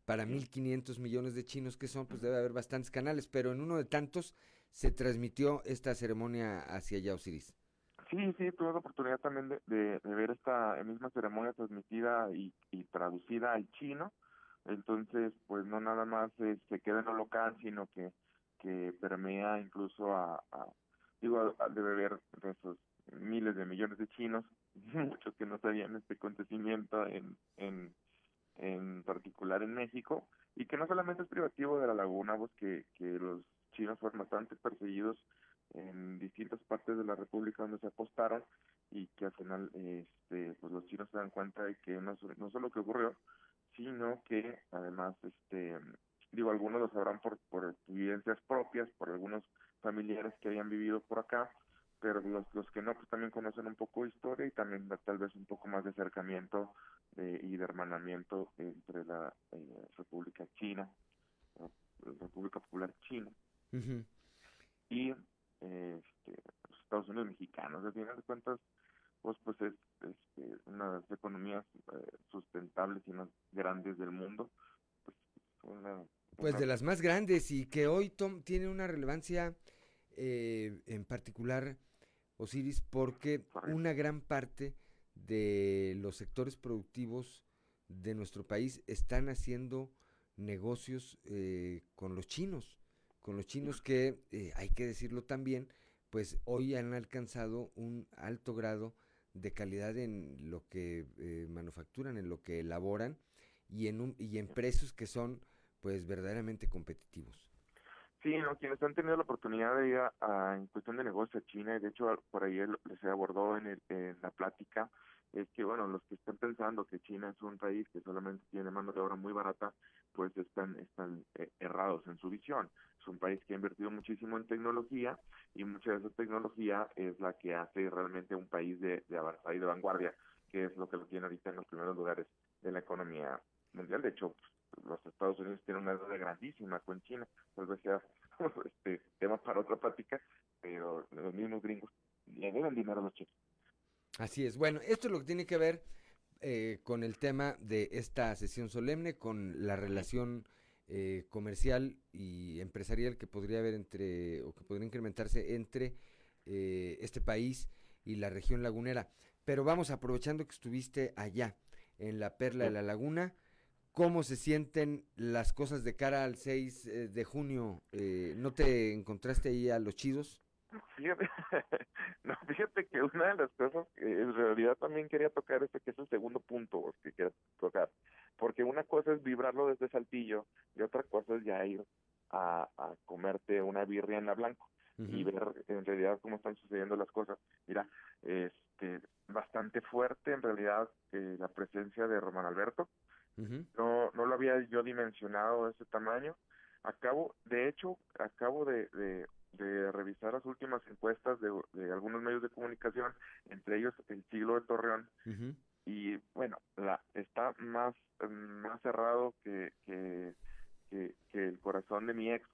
para 1.500 millones de chinos que son, pues debe haber bastantes canales, pero en uno de tantos se transmitió esta ceremonia hacia allá, Osiris. Sí, sí, tuve la oportunidad también de, de, ver esta misma ceremonia transmitida y, y, traducida al chino. Entonces, pues no nada más eh, se queda en lo local, sino que, que permea incluso a, a digo, debe haber esos miles de millones de chinos, muchos que no sabían este acontecimiento en, en, en particular en México, y que no solamente es privativo de la laguna, pues que, que los chinos fueron bastante perseguidos en distintas partes de la República donde se apostaron y que al final este pues los chinos se dan cuenta de que no, no solo que ocurrió sino que además este digo algunos lo sabrán por por experiencias propias por algunos familiares que habían vivido por acá pero los, los que no pues también conocen un poco de historia y también tal vez un poco más de acercamiento y de hermanamiento entre la eh, República China la República Popular China y este, los Estados Unidos mexicanos. Al final de cuentas, pues, pues es este, una de las economías eh, sustentables y más grandes del mundo. Pues, pues de las más grandes y que hoy Tom, tiene una relevancia eh, en particular, Osiris, porque una gran parte de los sectores productivos de nuestro país están haciendo negocios eh, con los chinos con los chinos que, eh, hay que decirlo también, pues hoy han alcanzado un alto grado de calidad en lo que eh, manufacturan, en lo que elaboran y en, un, y en precios que son pues verdaderamente competitivos. Sí, no, quienes han tenido la oportunidad de ir a, en cuestión de negocio a China, y de hecho por ahí les abordó en, en la plática, es que, bueno, los que están pensando que China es un país que solamente tiene mano de obra muy barata, pues están, están eh, errados en su visión. Es un país que ha invertido muchísimo en tecnología y mucha de esa tecnología es la que hace realmente un país de, de avanzada y de vanguardia, que es lo que lo tiene ahorita en los primeros lugares de la economía mundial. De hecho, los Estados Unidos tienen una deuda grandísima con China, tal vez sea [laughs] este tema para otra plática, pero los mismos gringos le deben dinero a los chinos. Así es. Bueno, esto es lo que tiene que ver eh, con el tema de esta sesión solemne, con la relación eh, comercial y empresarial que podría haber entre, o que podría incrementarse entre eh, este país y la región lagunera. Pero vamos aprovechando que estuviste allá, en la Perla de la Laguna, ¿cómo se sienten las cosas de cara al 6 de junio? ¿No te encontraste ahí a los chidos? Fíjate, [laughs] no, fíjate que una de las cosas que en realidad también quería tocar este que es el segundo punto que quiero tocar, porque una cosa es vibrarlo desde Saltillo y otra cosa es ya ir a, a comerte una birria en la Blanco y ver en realidad cómo están sucediendo las cosas. Mira, este bastante fuerte en realidad eh, la presencia de Román Alberto. No no lo había yo dimensionado de ese tamaño. Acabo, de hecho, acabo de, de de revisar las últimas encuestas de, de, algunos medios de comunicación, entre ellos el siglo de Torreón, y bueno, la está más, más cerrado que, que, que, el corazón de mi ex.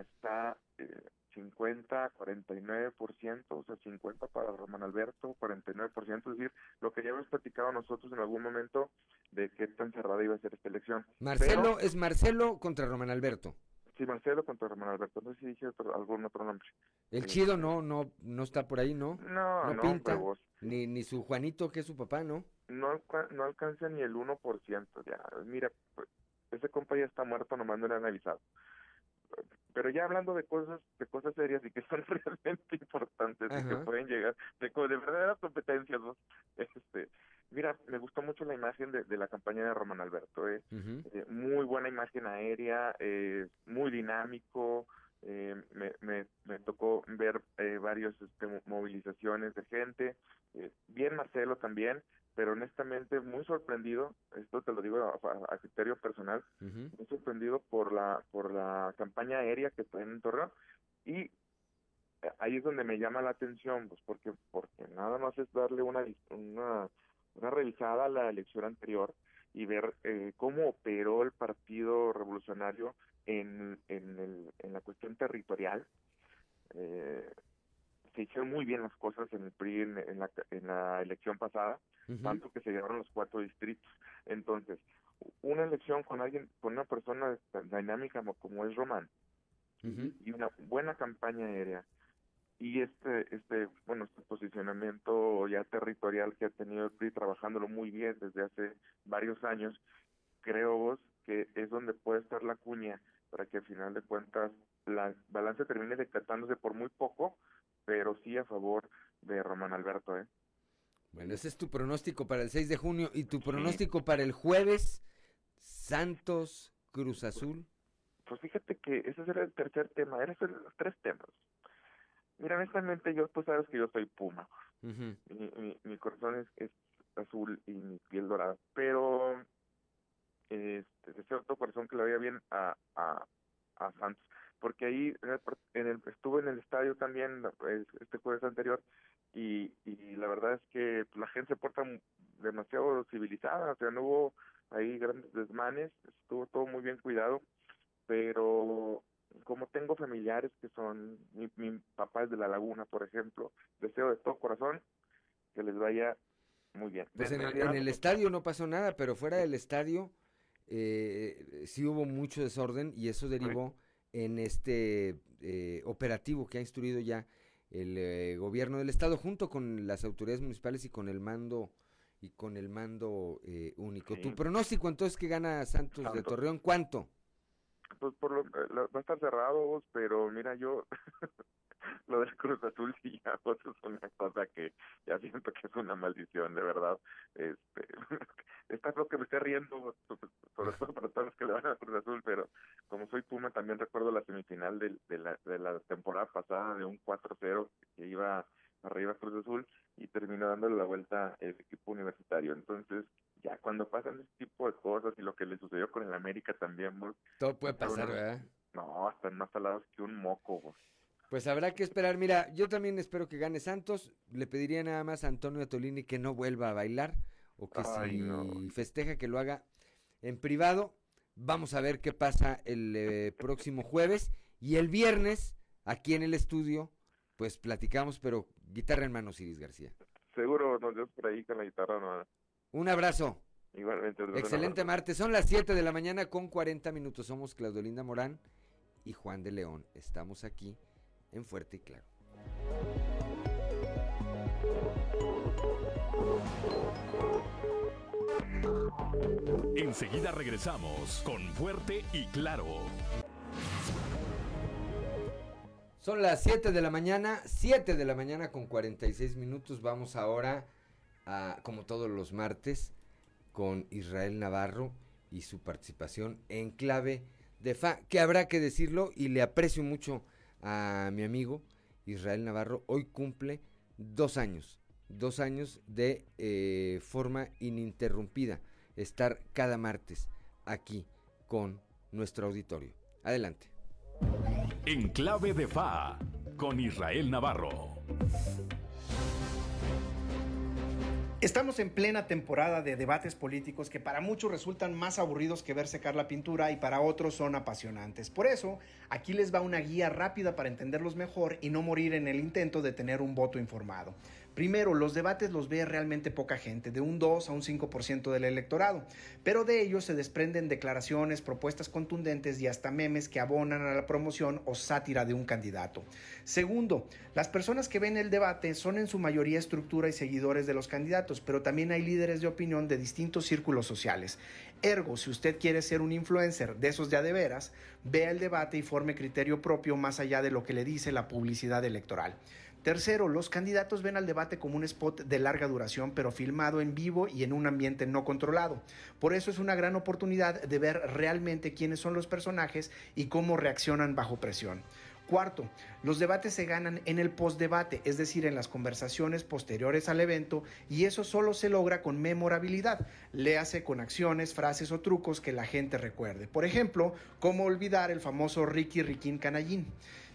está eh, 50, 49%, o sea, 50 para Román Alberto, 49%, es decir, lo que ya hemos platicado nosotros en algún momento de qué tan cerrada iba a ser esta elección. Marcelo, es Marcelo contra Román Alberto. Sí, Marcelo contra Román Alberto. No sé si dije algún otro nombre. El chido no, no, no está por ahí, ¿no? No, no, pinta. Ni, ni su Juanito, que es su papá, ¿no? No, no alcanza ni el 1%. Ya, mira, pues, ese compa ya está muerto, nomás no le han avisado. pero ya hablando de cosas, de cosas serias y que [laughs] son realmente importantes y que pueden llegar de, de verdaderas competencias, ¿no? este, mira, me gustó mucho la imagen de, la campaña de Román Alberto, ¿eh? eh muy buena imagen aérea, eh, muy dinámico, eh, me, me, me, tocó ver eh, varias este, movilizaciones de gente, bien Marcelo también, pero honestamente muy sorprendido, esto te lo digo a, criterio personal, muy sorprendido por la por la campaña aérea que está en Torreón y ahí es donde me llama la atención, pues porque porque nada más es darle una una, una revisada a la elección anterior y ver eh, cómo operó el Partido Revolucionario en, en, el, en la cuestión territorial. Eh, se hicieron muy bien las cosas en el PRI en, la, en la elección pasada, tanto que se llevaron los cuatro distritos. Entonces, una elección con alguien, con una persona dinámica como es Román, y una buena campaña aérea, y este, este, bueno, este posicionamiento ya territorial que ha tenido el PRI trabajándolo muy bien desde hace varios años, creo vos que es donde puede estar la cuña para que al final de cuentas la balanza termine decatándose por muy poco, pero sí a favor de Román Alberto, ¿eh? Bueno, ese es tu pronóstico para el 6 de junio y tu pronóstico para el jueves, Santos Cruz Azul. Pues fíjate que ese era el tercer tema, eran los tres temas. Mira, honestamente, yo, tú sabes que yo soy puma. mi, mi, corazón es, azul y mi piel dorada. Pero este, deseo todo corazón que le vaya bien a, a, a Santos. Porque ahí en el, estuve en el estadio también este jueves anterior y, y la verdad es que la gente se porta demasiado civilizada. O sea, no hubo ahí grandes desmanes. Estuvo todo muy bien cuidado. Pero como tengo familiares que son, mi, mi papá es de La Laguna, por ejemplo, deseo de todo corazón que les vaya muy bien. Pues en, el estadio no pasó nada, pero fuera del estadio eh, sí hubo mucho desorden y eso derivó en este eh, operativo que ha instruido ya el eh, gobierno del estado junto con las autoridades municipales y con el mando y con el mando eh, único. Tu pronóstico entonces que gana Santos de Torreón, ¿cuánto? Pues por lo, eh, va a estar cerrado, pero mira, yo [laughs] lo del Cruz Azul [laughs] sí ya pues, es una cosa que ya siento que es una maldición, de verdad. Este, [laughs] está lo que me esté riendo, sobre todo para todos los que le van a Cruz Azul, pero como soy Puma también recuerdo la semifinal de, de, la, de la temporada pasada de un 4-0 que iba arriba Cruz Azul y terminó dándole la vuelta el equipo universitario. Entonces, ya cuando pasan este tipo de cosas y lo que le sucedió con el América también, todo puede pasar, ¿verdad? No, están más salados que un moco. Pues habrá que esperar. Mira, yo también espero que gane Santos. Le pediría nada más a Antonio Tolini que no vuelva a bailar o que si festeja que lo haga en privado. Vamos a ver qué pasa el eh, próximo jueves y el viernes aquí en el estudio. Pues platicamos, pero guitarra en manos, Iris García. Seguro nos dio por ahí con la guitarra no un abrazo. Igualmente. Excelente martes. Son las 7 de la mañana con 40 minutos. Somos Claudio Linda Morán y Juan de León. Estamos aquí en Fuerte y Claro. Enseguida regresamos con Fuerte y Claro. Son las 7 de la mañana, 7 de la mañana con 46 minutos. Vamos ahora como todos los martes, con Israel Navarro y su participación en clave de FA, que habrá que decirlo y le aprecio mucho a mi amigo Israel Navarro, hoy cumple dos años, dos años de eh, forma ininterrumpida, estar cada martes aquí con nuestro auditorio. Adelante. En clave de FA, con Israel Navarro. Estamos en plena temporada de debates políticos que para muchos resultan más aburridos que ver secar la pintura y para otros son apasionantes. Por eso, aquí les va una guía rápida para entenderlos mejor y no morir en el intento de tener un voto informado. Primero, los debates los ve realmente poca gente, de un 2 a un 5% del electorado, pero de ellos se desprenden declaraciones, propuestas contundentes y hasta memes que abonan a la promoción o sátira de un candidato. Segundo, las personas que ven el debate son en su mayoría estructura y seguidores de los candidatos, pero también hay líderes de opinión de distintos círculos sociales. Ergo, si usted quiere ser un influencer de esos ya de veras, vea el debate y forme criterio propio más allá de lo que le dice la publicidad electoral. Tercero, los candidatos ven al debate como un spot de larga duración, pero filmado en vivo y en un ambiente no controlado. Por eso es una gran oportunidad de ver realmente quiénes son los personajes y cómo reaccionan bajo presión. Cuarto, los debates se ganan en el postdebate, es decir, en las conversaciones posteriores al evento, y eso solo se logra con memorabilidad, léase con acciones, frases o trucos que la gente recuerde. Por ejemplo, cómo olvidar el famoso Ricky Riquín Canallín.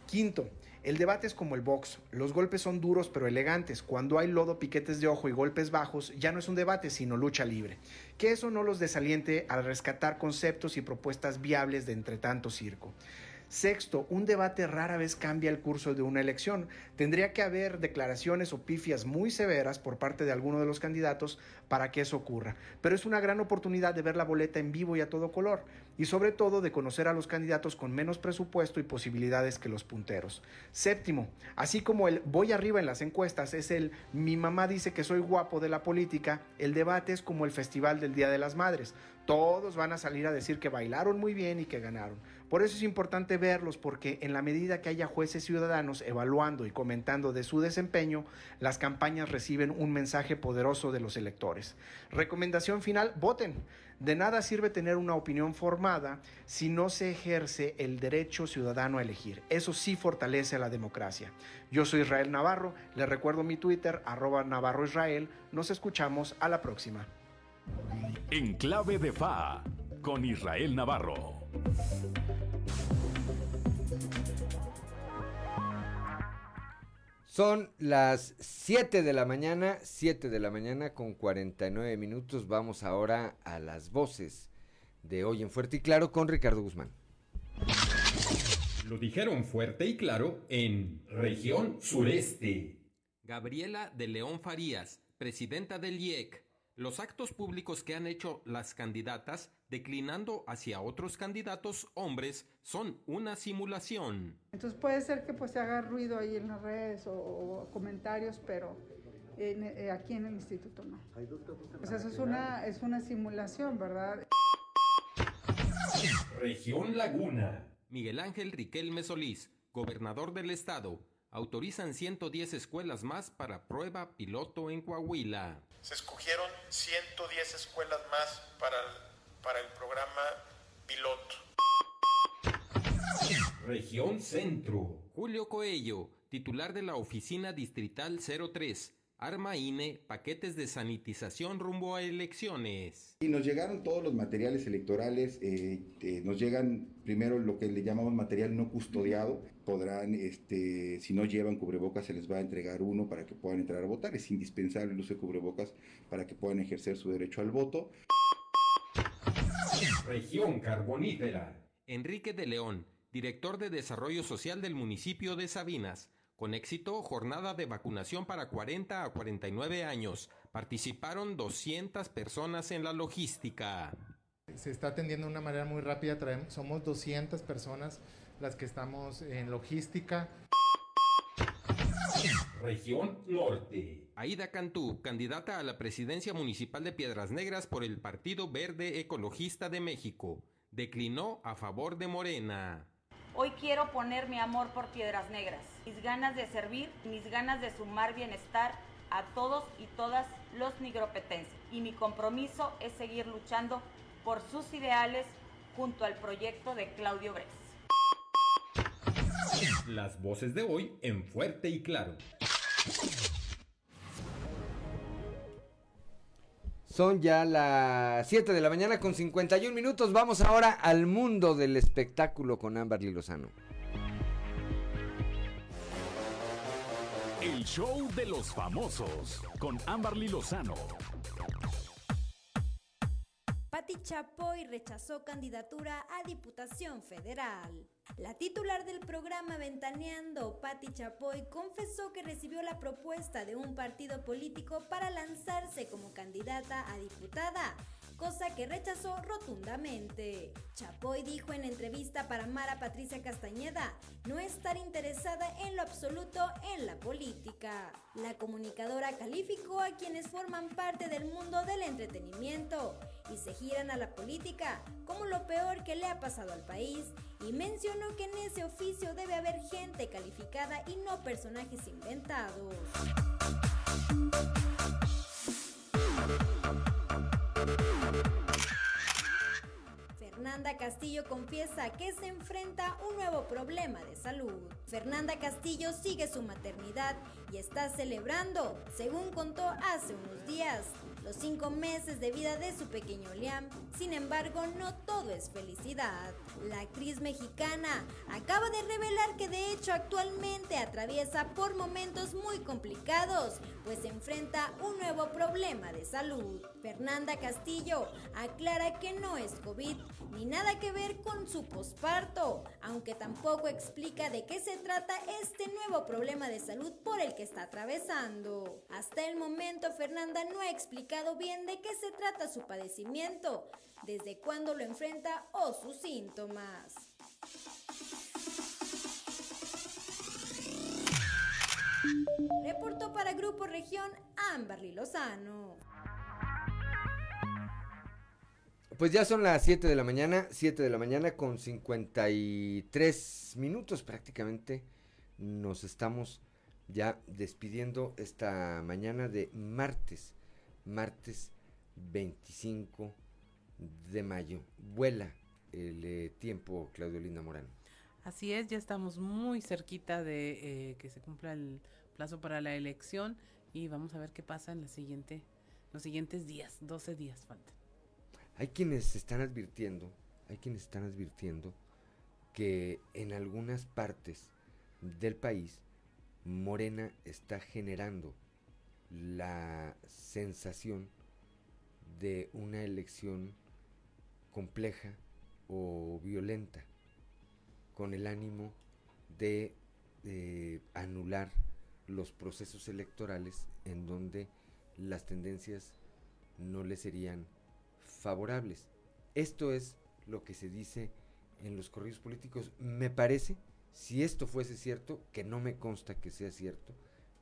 Quinto, el debate es como el box. Los golpes son duros pero elegantes. Cuando hay lodo, piquetes de ojo y golpes bajos, ya no es un debate, sino lucha libre. Que eso no los desaliente al rescatar conceptos y propuestas viables de entre tanto circo. Sexto, un debate rara vez cambia el curso de una elección. Tendría que haber declaraciones o pifias muy severas por parte de alguno de los candidatos para que eso ocurra. Pero es una gran oportunidad de ver la boleta en vivo y a todo color. Y sobre todo de conocer a los candidatos con menos presupuesto y posibilidades que los punteros. Séptimo, así como el voy arriba en las encuestas es el mi mamá dice que soy guapo de la política, el debate es como el festival del Día de las Madres. Todos van a salir a decir que bailaron muy bien y que ganaron. Por eso es importante verlos porque en la medida que haya jueces ciudadanos evaluando y comentando de su desempeño, las campañas reciben un mensaje poderoso de los electores. Recomendación final, voten. De nada sirve tener una opinión formada si no se ejerce el derecho ciudadano a elegir. Eso sí fortalece la democracia. Yo soy Israel Navarro, le recuerdo mi Twitter, arroba Navarro Israel. Nos escuchamos a la próxima. En clave de FA, con Israel Navarro. Son las 7 de la mañana, 7 de la mañana con 49 minutos. Vamos ahora a las voces de hoy en Fuerte y Claro con Ricardo Guzmán. Lo dijeron fuerte y claro en región sureste. Gabriela de León Farías, presidenta del IEC, los actos públicos que han hecho las candidatas declinando hacia otros candidatos hombres son una simulación. Entonces puede ser que pues se haga ruido ahí en las redes o, comentarios, pero eh, aquí en el instituto no. Pues eso es una, es una simulación, ¿verdad? Región Laguna. Miguel Ángel Riquelme Solís, gobernador del estado, autorizan 110 escuelas más para prueba piloto en Coahuila. Se escogieron 110 escuelas más para el, para el programa piloto. Región Centro. Julio Coello, titular de la Oficina Distrital 03, arma INE paquetes de sanitización rumbo a elecciones. Y nos llegaron todos los materiales electorales, eh, eh, nos llegan primero lo que le llamamos material no custodiado, podrán, este, si no llevan cubrebocas se les va a entregar uno para que puedan entrar a votar, es indispensable el uso de cubrebocas para que puedan ejercer su derecho al voto. Región Carbonífera. Enrique de León, director de Desarrollo Social del municipio de Sabinas. Con éxito, jornada de vacunación para 40 a 49 años. Participaron 200 personas en la logística. Se está atendiendo de una manera muy rápida. somos 200 personas las que estamos en logística. Región Norte. Aida Cantú, candidata a la presidencia municipal de Piedras Negras por el Partido Verde Ecologista de México. Declinó a favor de Morena. Hoy quiero poner mi amor por Piedras Negras, mis ganas de servir, mis ganas de sumar bienestar a todos y todas los nigropetenses. Y mi compromiso es seguir luchando por sus ideales junto al proyecto de Claudio Bres. Las voces de hoy en fuerte y claro. Son ya las 7 de la mañana con 51 minutos. Vamos ahora al mundo del espectáculo con Amberly Lozano. El show de los famosos con Amberly Lozano. Patti Chapoy rechazó candidatura a Diputación Federal. La titular del programa Ventaneando, Patti Chapoy, confesó que recibió la propuesta de un partido político para lanzarse como candidata a diputada, cosa que rechazó rotundamente. Chapoy dijo en entrevista para Mara Patricia Castañeda no estar interesada en lo absoluto en la política. La comunicadora calificó a quienes forman parte del mundo del entretenimiento y se giran a la política como lo peor que le ha pasado al país y mencionó que en ese oficio debe haber gente calificada y no personajes inventados. Fernanda Castillo confiesa que se enfrenta un nuevo problema de salud. Fernanda Castillo sigue su maternidad y está celebrando, según contó hace unos días, los cinco meses de vida de su pequeño Liam. Sin embargo, no todo es felicidad. La actriz mexicana acaba de revelar que de hecho actualmente atraviesa por momentos muy complicados, pues enfrenta un nuevo problema de salud. Fernanda Castillo aclara que no es COVID ni nada que ver con su posparto, aunque tampoco explica de qué se trata este nuevo problema de salud por el que está atravesando. Hasta el momento Fernanda no ha explicado bien de qué se trata su padecimiento, desde cuándo lo enfrenta o sus síntomas. Reportó para Grupo Región Amberly Lozano. Pues ya son las 7 de la mañana, 7 de la mañana con 53 minutos prácticamente. Nos estamos ya despidiendo esta mañana de martes, martes 25 de mayo. Vuela el eh, tiempo, Claudio Linda Morán. Así es, ya estamos muy cerquita de eh, que se cumpla el plazo para la elección y vamos a ver qué pasa en la siguiente, los siguientes días, 12 días faltan. Hay quienes están advirtiendo, hay quienes están advirtiendo que en algunas partes del país Morena está generando la sensación de una elección compleja o violenta con el ánimo de eh, anular los procesos electorales en donde las tendencias no le serían favorables. Esto es lo que se dice en los corridos políticos. Me parece, si esto fuese cierto, que no me consta que sea cierto,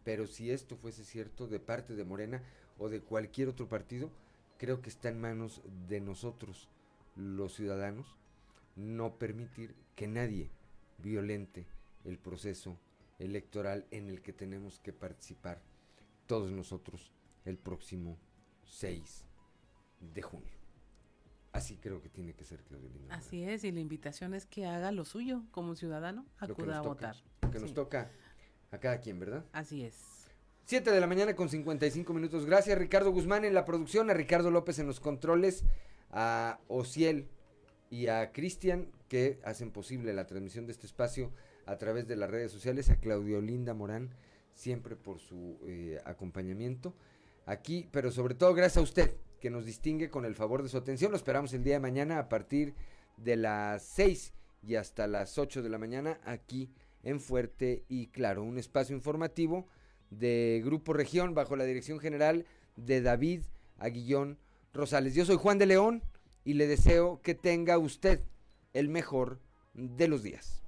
pero si esto fuese cierto de parte de Morena o de cualquier otro partido, creo que está en manos de nosotros, los ciudadanos, no permitir que nadie violente el proceso electoral en el que tenemos que participar todos nosotros el próximo 6 de junio. Así creo que tiene que ser, Claudia Así es, y la invitación es que haga lo suyo como ciudadano, acuda a votar. que nos toca a cada quien, ¿verdad? Así es. 7 de la mañana con 55 minutos. Gracias, Ricardo Guzmán en la producción, a Ricardo López en los controles, a Ociel y a Cristian que hacen posible la transmisión de este espacio a través de las redes sociales, a Claudio Linda Morán, siempre por su eh, acompañamiento aquí, pero sobre todo gracias a usted que nos distingue con el favor de su atención. Lo esperamos el día de mañana a partir de las 6 y hasta las 8 de la mañana aquí en Fuerte y Claro, un espacio informativo de Grupo Región bajo la dirección general de David Aguillón Rosales. Yo soy Juan de León y le deseo que tenga usted el mejor de los días.